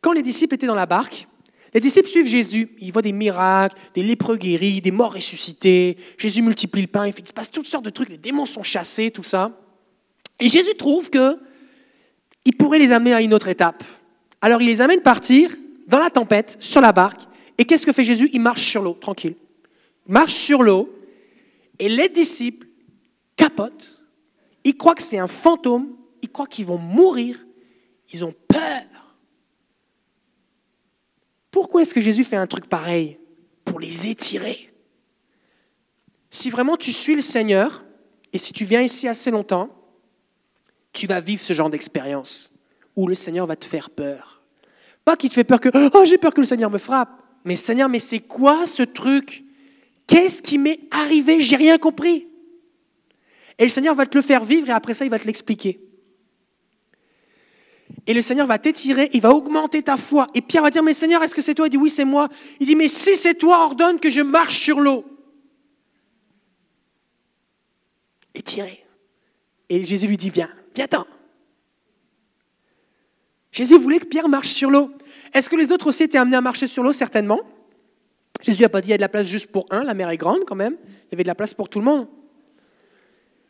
Quand les disciples étaient dans la barque, les disciples suivent Jésus. Ils voient des miracles, des lépreux guéris, des morts ressuscités. Jésus multiplie le pain. Il se passe toutes sortes de trucs. Les démons sont chassés, tout ça. Et Jésus trouve qu'il pourrait les amener à une autre étape. Alors il les amène partir dans la tempête, sur la barque. Et qu'est-ce que fait Jésus? Il marche sur l'eau, tranquille. Il marche sur l'eau. Et les disciples capotent. Ils croient que c'est un fantôme. Ils croient qu'ils vont mourir. Ils ont peur. Pourquoi est-ce que Jésus fait un truc pareil? Pour les étirer. Si vraiment tu suis le Seigneur, et si tu viens ici assez longtemps, tu vas vivre ce genre d'expérience où le Seigneur va te faire peur. Pas qu'il te fait peur que oh j'ai peur que le Seigneur me frappe, mais Seigneur, mais c'est quoi ce truc? Qu'est-ce qui m'est arrivé? J'ai rien compris. Et le Seigneur va te le faire vivre et après ça, il va te l'expliquer. Et le Seigneur va t'étirer, il va augmenter ta foi. Et Pierre va dire, mais Seigneur, est-ce que c'est toi? Il dit, oui, c'est moi. Il dit, mais si c'est toi, ordonne que je marche sur l'eau. Étiré. Et Jésus lui dit, viens. Viens-t'en. Jésus voulait que Pierre marche sur l'eau. Est-ce que les autres aussi étaient amenés à marcher sur l'eau Certainement? Jésus n'a pas dit il y a de la place juste pour un, la mer est grande quand même. Il y avait de la place pour tout le monde.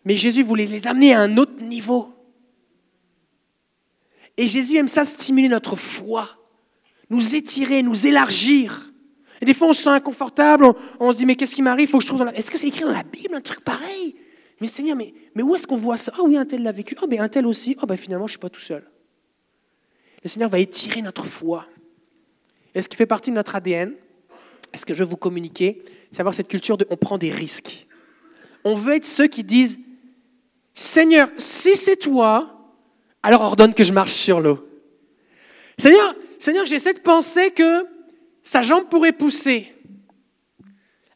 Mais Jésus voulait les amener à un autre niveau. Et Jésus aime ça stimuler notre foi, nous étirer, nous élargir. Et des fois, on se sent inconfortable, on, se dit, mais qu'est-ce qui m'arrive? Est-ce que c'est écrit dans la Bible un truc pareil? Mais Seigneur, mais, mais où est-ce qu'on voit ça? Ah oui, un tel l'a vécu. Ah, mais un tel aussi. Ah, ben finalement, je ne suis pas tout seul. Le Seigneur va étirer notre foi. Et ce qui fait partie de notre ADN, est-ce que je veux vous communiquer, c'est avoir cette culture de on prend des risques. On veut être ceux qui disent Seigneur, si c'est toi, alors ordonne que je marche sur l'eau. Seigneur, Seigneur, j'ai cette pensée que sa jambe pourrait pousser.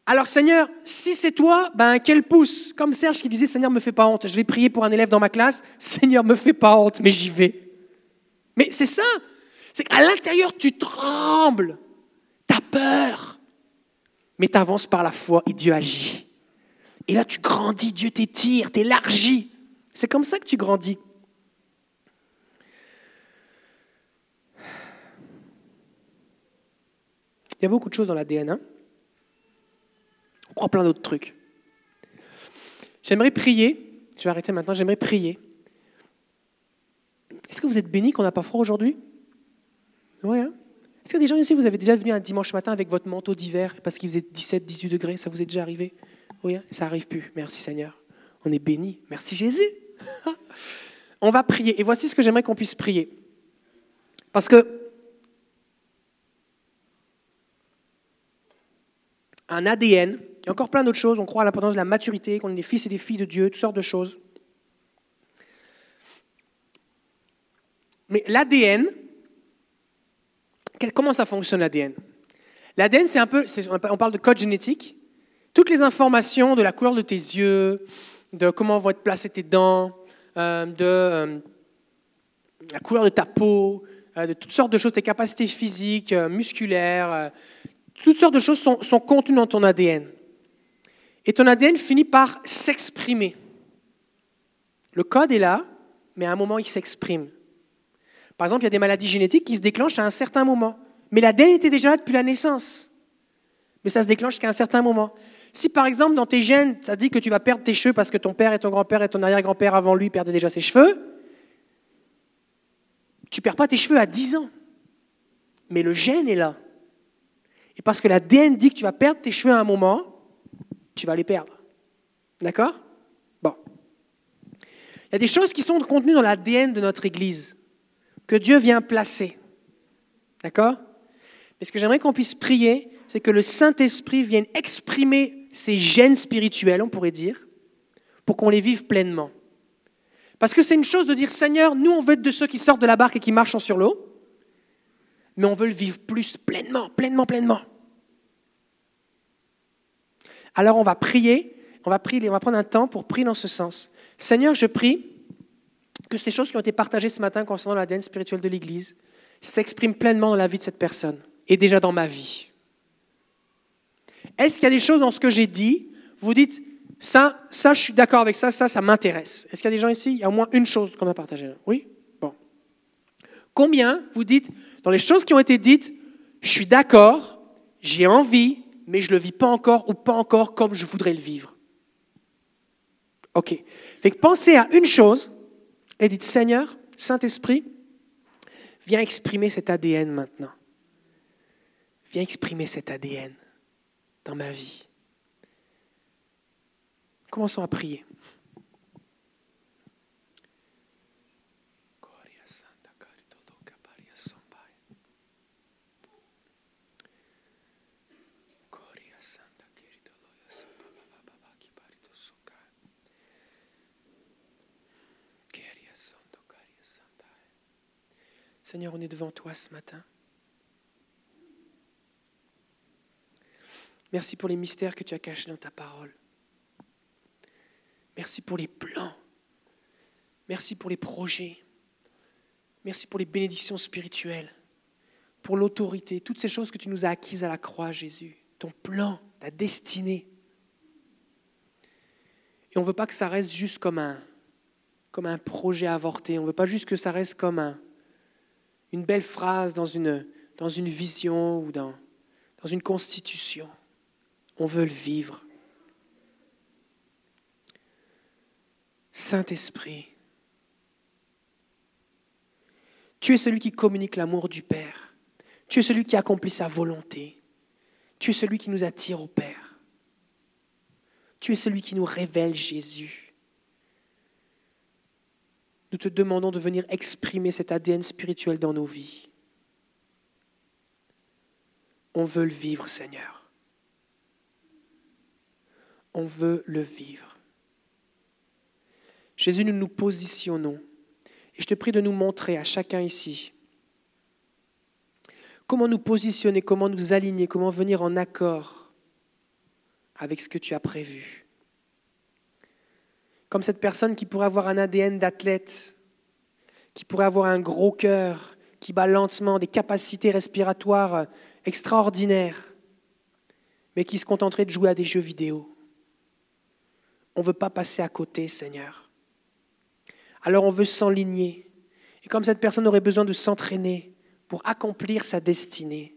Alors Seigneur, si c'est toi, ben qu'elle pousse. Comme Serge qui disait, Seigneur, me fais pas honte. Je vais prier pour un élève dans ma classe. Seigneur, me fais pas honte, mais j'y vais. Mais c'est ça. C'est qu'à l'intérieur, tu trembles. Tu as peur. Mais tu avances par la foi et Dieu agit. Et là, tu grandis, Dieu t'étire, t'élargit. C'est comme ça que tu grandis. Il y a beaucoup de choses dans l'ADN. Hein crois plein d'autres trucs. J'aimerais prier, je vais arrêter maintenant, j'aimerais prier. Est-ce que vous êtes bénis qu'on n'a pas froid aujourd'hui? Oui, hein Est-ce qu'il y a des gens ici, vous avez déjà venu un dimanche matin avec votre manteau d'hiver parce qu'il faisait 17, 18 degrés, ça vous est déjà arrivé? Oui, hein ça arrive plus. Merci Seigneur. On est bénis. Merci Jésus. *laughs* On va prier. Et voici ce que j'aimerais qu'on puisse prier. Parce que un ADN, a encore plein d'autres choses, on croit à l'importance de la maturité, qu'on est des fils et des filles de Dieu, toutes sortes de choses. Mais l'ADN, comment ça fonctionne l'ADN L'ADN, c'est un peu, on parle de code génétique. Toutes les informations de la couleur de tes yeux, de comment vont être placées tes dents, euh, de euh, la couleur de ta peau, euh, de toutes sortes de choses, tes capacités physiques, musculaires, toutes sortes de choses sont, sont contenues dans ton ADN. Et ton ADN finit par s'exprimer. Le code est là, mais à un moment, il s'exprime. Par exemple, il y a des maladies génétiques qui se déclenchent à un certain moment. Mais l'ADN était déjà là depuis la naissance. Mais ça se déclenche qu'à un certain moment. Si par exemple dans tes gènes, ça dit que tu vas perdre tes cheveux parce que ton père et ton grand-père et ton arrière-grand-père avant lui perdaient déjà ses cheveux, tu ne perds pas tes cheveux à 10 ans. Mais le gène est là. Et parce que l'ADN dit que tu vas perdre tes cheveux à un moment, tu vas les perdre. D'accord? Bon. Il y a des choses qui sont contenues dans l'ADN de notre Église, que Dieu vient placer. D'accord? Mais ce que j'aimerais qu'on puisse prier, c'est que le Saint-Esprit vienne exprimer ces gènes spirituels, on pourrait dire, pour qu'on les vive pleinement. Parce que c'est une chose de dire, Seigneur, nous on veut être de ceux qui sortent de la barque et qui marchent sur l'eau, mais on veut le vivre plus pleinement, pleinement, pleinement. Alors on va prier, on va prier, on va prendre un temps pour prier dans ce sens. Seigneur, je prie que ces choses qui ont été partagées ce matin concernant l'ADN spirituel de l'Église s'expriment pleinement dans la vie de cette personne et déjà dans ma vie. Est-ce qu'il y a des choses dans ce que j'ai dit, vous dites, ça, ça, je suis d'accord avec ça, ça, ça m'intéresse. Est-ce qu'il y a des gens ici Il y a au moins une chose qu'on a partagée. Oui? Bon. Combien vous dites, dans les choses qui ont été dites, je suis d'accord, j'ai envie, mais je ne le vis pas encore ou pas encore comme je voudrais le vivre? Ok. Fait que pensez à une chose et dites, Seigneur, Saint-Esprit, viens exprimer cet ADN maintenant. Viens exprimer cet ADN dans ma vie. Commençons à prier. Seigneur, on est devant toi ce matin. Merci pour les mystères que tu as cachés dans ta parole. Merci pour les plans. Merci pour les projets. Merci pour les bénédictions spirituelles, pour l'autorité, toutes ces choses que tu nous as acquises à la croix, Jésus. Ton plan, ta destinée. Et on ne veut pas que ça reste juste comme un, comme un projet avorté. On ne veut pas juste que ça reste comme un, une belle phrase dans une, vision ou dans, dans une constitution. On veut le vivre. Saint-Esprit, tu es celui qui communique l'amour du Père. Tu es celui qui accomplit sa volonté. Tu es celui qui nous attire au Père. Tu es celui qui nous révèle Jésus. Nous te demandons de venir exprimer cet ADN spirituel dans nos vies. On veut le vivre, Seigneur on veut le vivre. Jésus, nous nous positionnons. Et je te prie de nous montrer à chacun ici comment nous positionner, comment nous aligner, comment venir en accord avec ce que tu as prévu. Comme cette personne qui pourrait avoir un ADN d'athlète, qui pourrait avoir un gros cœur, qui bat lentement, des capacités respiratoires extraordinaires, mais qui se contenterait de jouer à des jeux vidéo. On ne veut pas passer à côté, Seigneur. Alors on veut s'enligner. Et comme cette personne aurait besoin de s'entraîner pour accomplir sa destinée,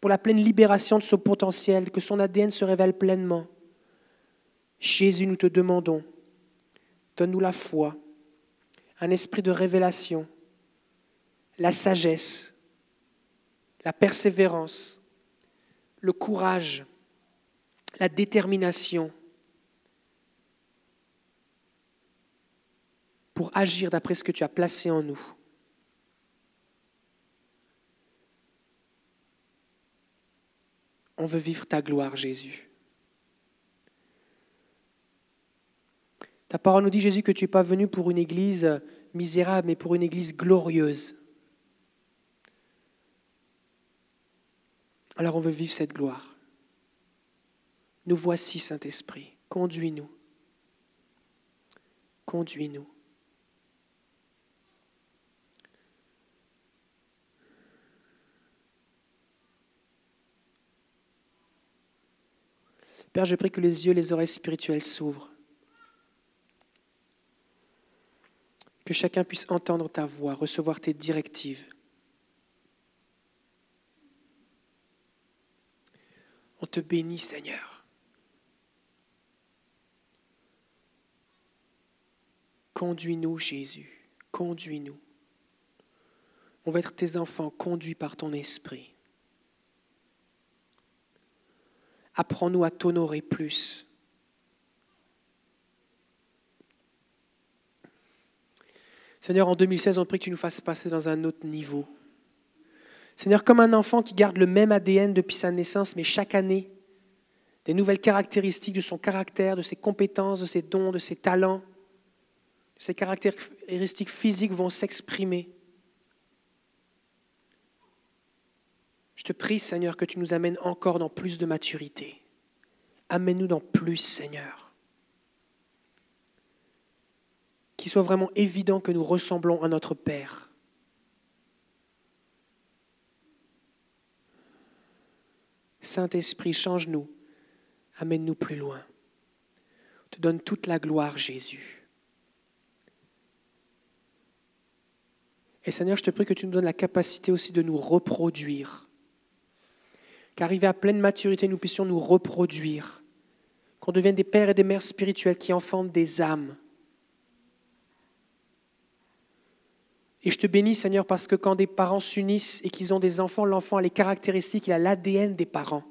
pour la pleine libération de son potentiel, que son ADN se révèle pleinement, Jésus, nous te demandons, donne-nous la foi, un esprit de révélation, la sagesse, la persévérance, le courage, la détermination, pour agir d'après ce que tu as placé en nous. On veut vivre ta gloire, Jésus. Ta parole nous dit, Jésus, que tu n'es pas venu pour une église misérable, mais pour une église glorieuse. Alors on veut vivre cette gloire. Nous voici, Saint-Esprit. Conduis-nous. Conduis-nous. Père, je prie que les yeux, les oreilles spirituelles s'ouvrent. Que chacun puisse entendre ta voix, recevoir tes directives. On te bénit, Seigneur. Conduis-nous, Jésus. Conduis-nous. On va être tes enfants conduits par ton esprit. Apprends-nous à t'honorer plus. Seigneur, en 2016, on prie que tu nous fasses passer dans un autre niveau. Seigneur, comme un enfant qui garde le même ADN depuis sa naissance, mais chaque année, des nouvelles caractéristiques de son caractère, de ses compétences, de ses dons, de ses talents, de ses caractéristiques physiques vont s'exprimer. Je te prie, Seigneur, que tu nous amènes encore dans plus de maturité. Amène-nous dans plus, Seigneur. Qu'il soit vraiment évident que nous ressemblons à notre Père. Saint-Esprit, change-nous. Amène-nous plus loin. te donne toute la gloire, Jésus. Et Seigneur, je te prie que tu nous donnes la capacité aussi de nous reproduire qu'arrivés à pleine maturité, nous puissions nous reproduire, qu'on devienne des pères et des mères spirituels qui enfantent des âmes. Et je te bénis, Seigneur, parce que quand des parents s'unissent et qu'ils ont des enfants, l'enfant a les caractéristiques, il a l'ADN des parents.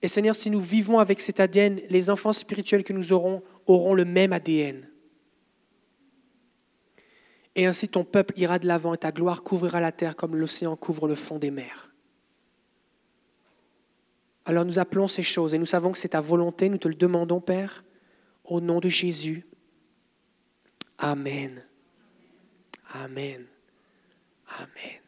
Et Seigneur, si nous vivons avec cet ADN, les enfants spirituels que nous aurons auront le même ADN. Et ainsi ton peuple ira de l'avant et ta gloire couvrira la terre comme l'océan couvre le fond des mers. Alors nous appelons ces choses et nous savons que c'est ta volonté, nous te le demandons, Père, au nom de Jésus. Amen. Amen. Amen.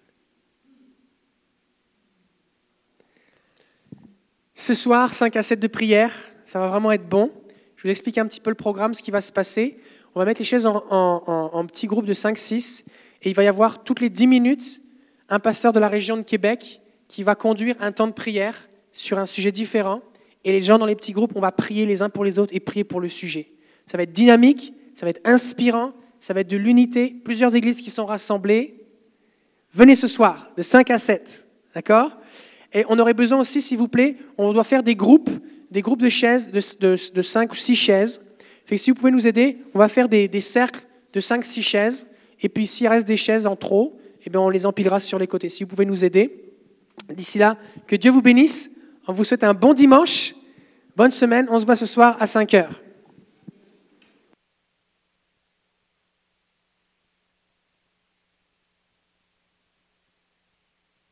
Ce soir, 5 à 7 de prière, ça va vraiment être bon. Je vous explique un petit peu le programme, ce qui va se passer. On va mettre les chaises en, en petits groupes de 5-6 et il va y avoir toutes les 10 minutes un pasteur de la région de Québec qui va conduire un temps de prière sur un sujet différent. Et les gens dans les petits groupes, on va prier les uns pour les autres et prier pour le sujet. Ça va être dynamique, ça va être inspirant, ça va être de l'unité. Plusieurs églises qui sont rassemblées. Venez ce soir, de 5 à 7. D'accord? Et on aurait besoin aussi, s'il vous plaît, on doit faire des groupes, des groupes de chaises, de, de, 5 ou 6 chaises. Fait si vous pouvez nous aider, on va faire des, des cercles de 5-6 chaises. Et puis s'il reste des chaises en trop, eh bien, on les empilera sur les côtés. Si vous pouvez nous aider. D'ici là, que Dieu vous bénisse. On vous souhaite un bon dimanche, bonne semaine. On se voit ce soir à 5 heures.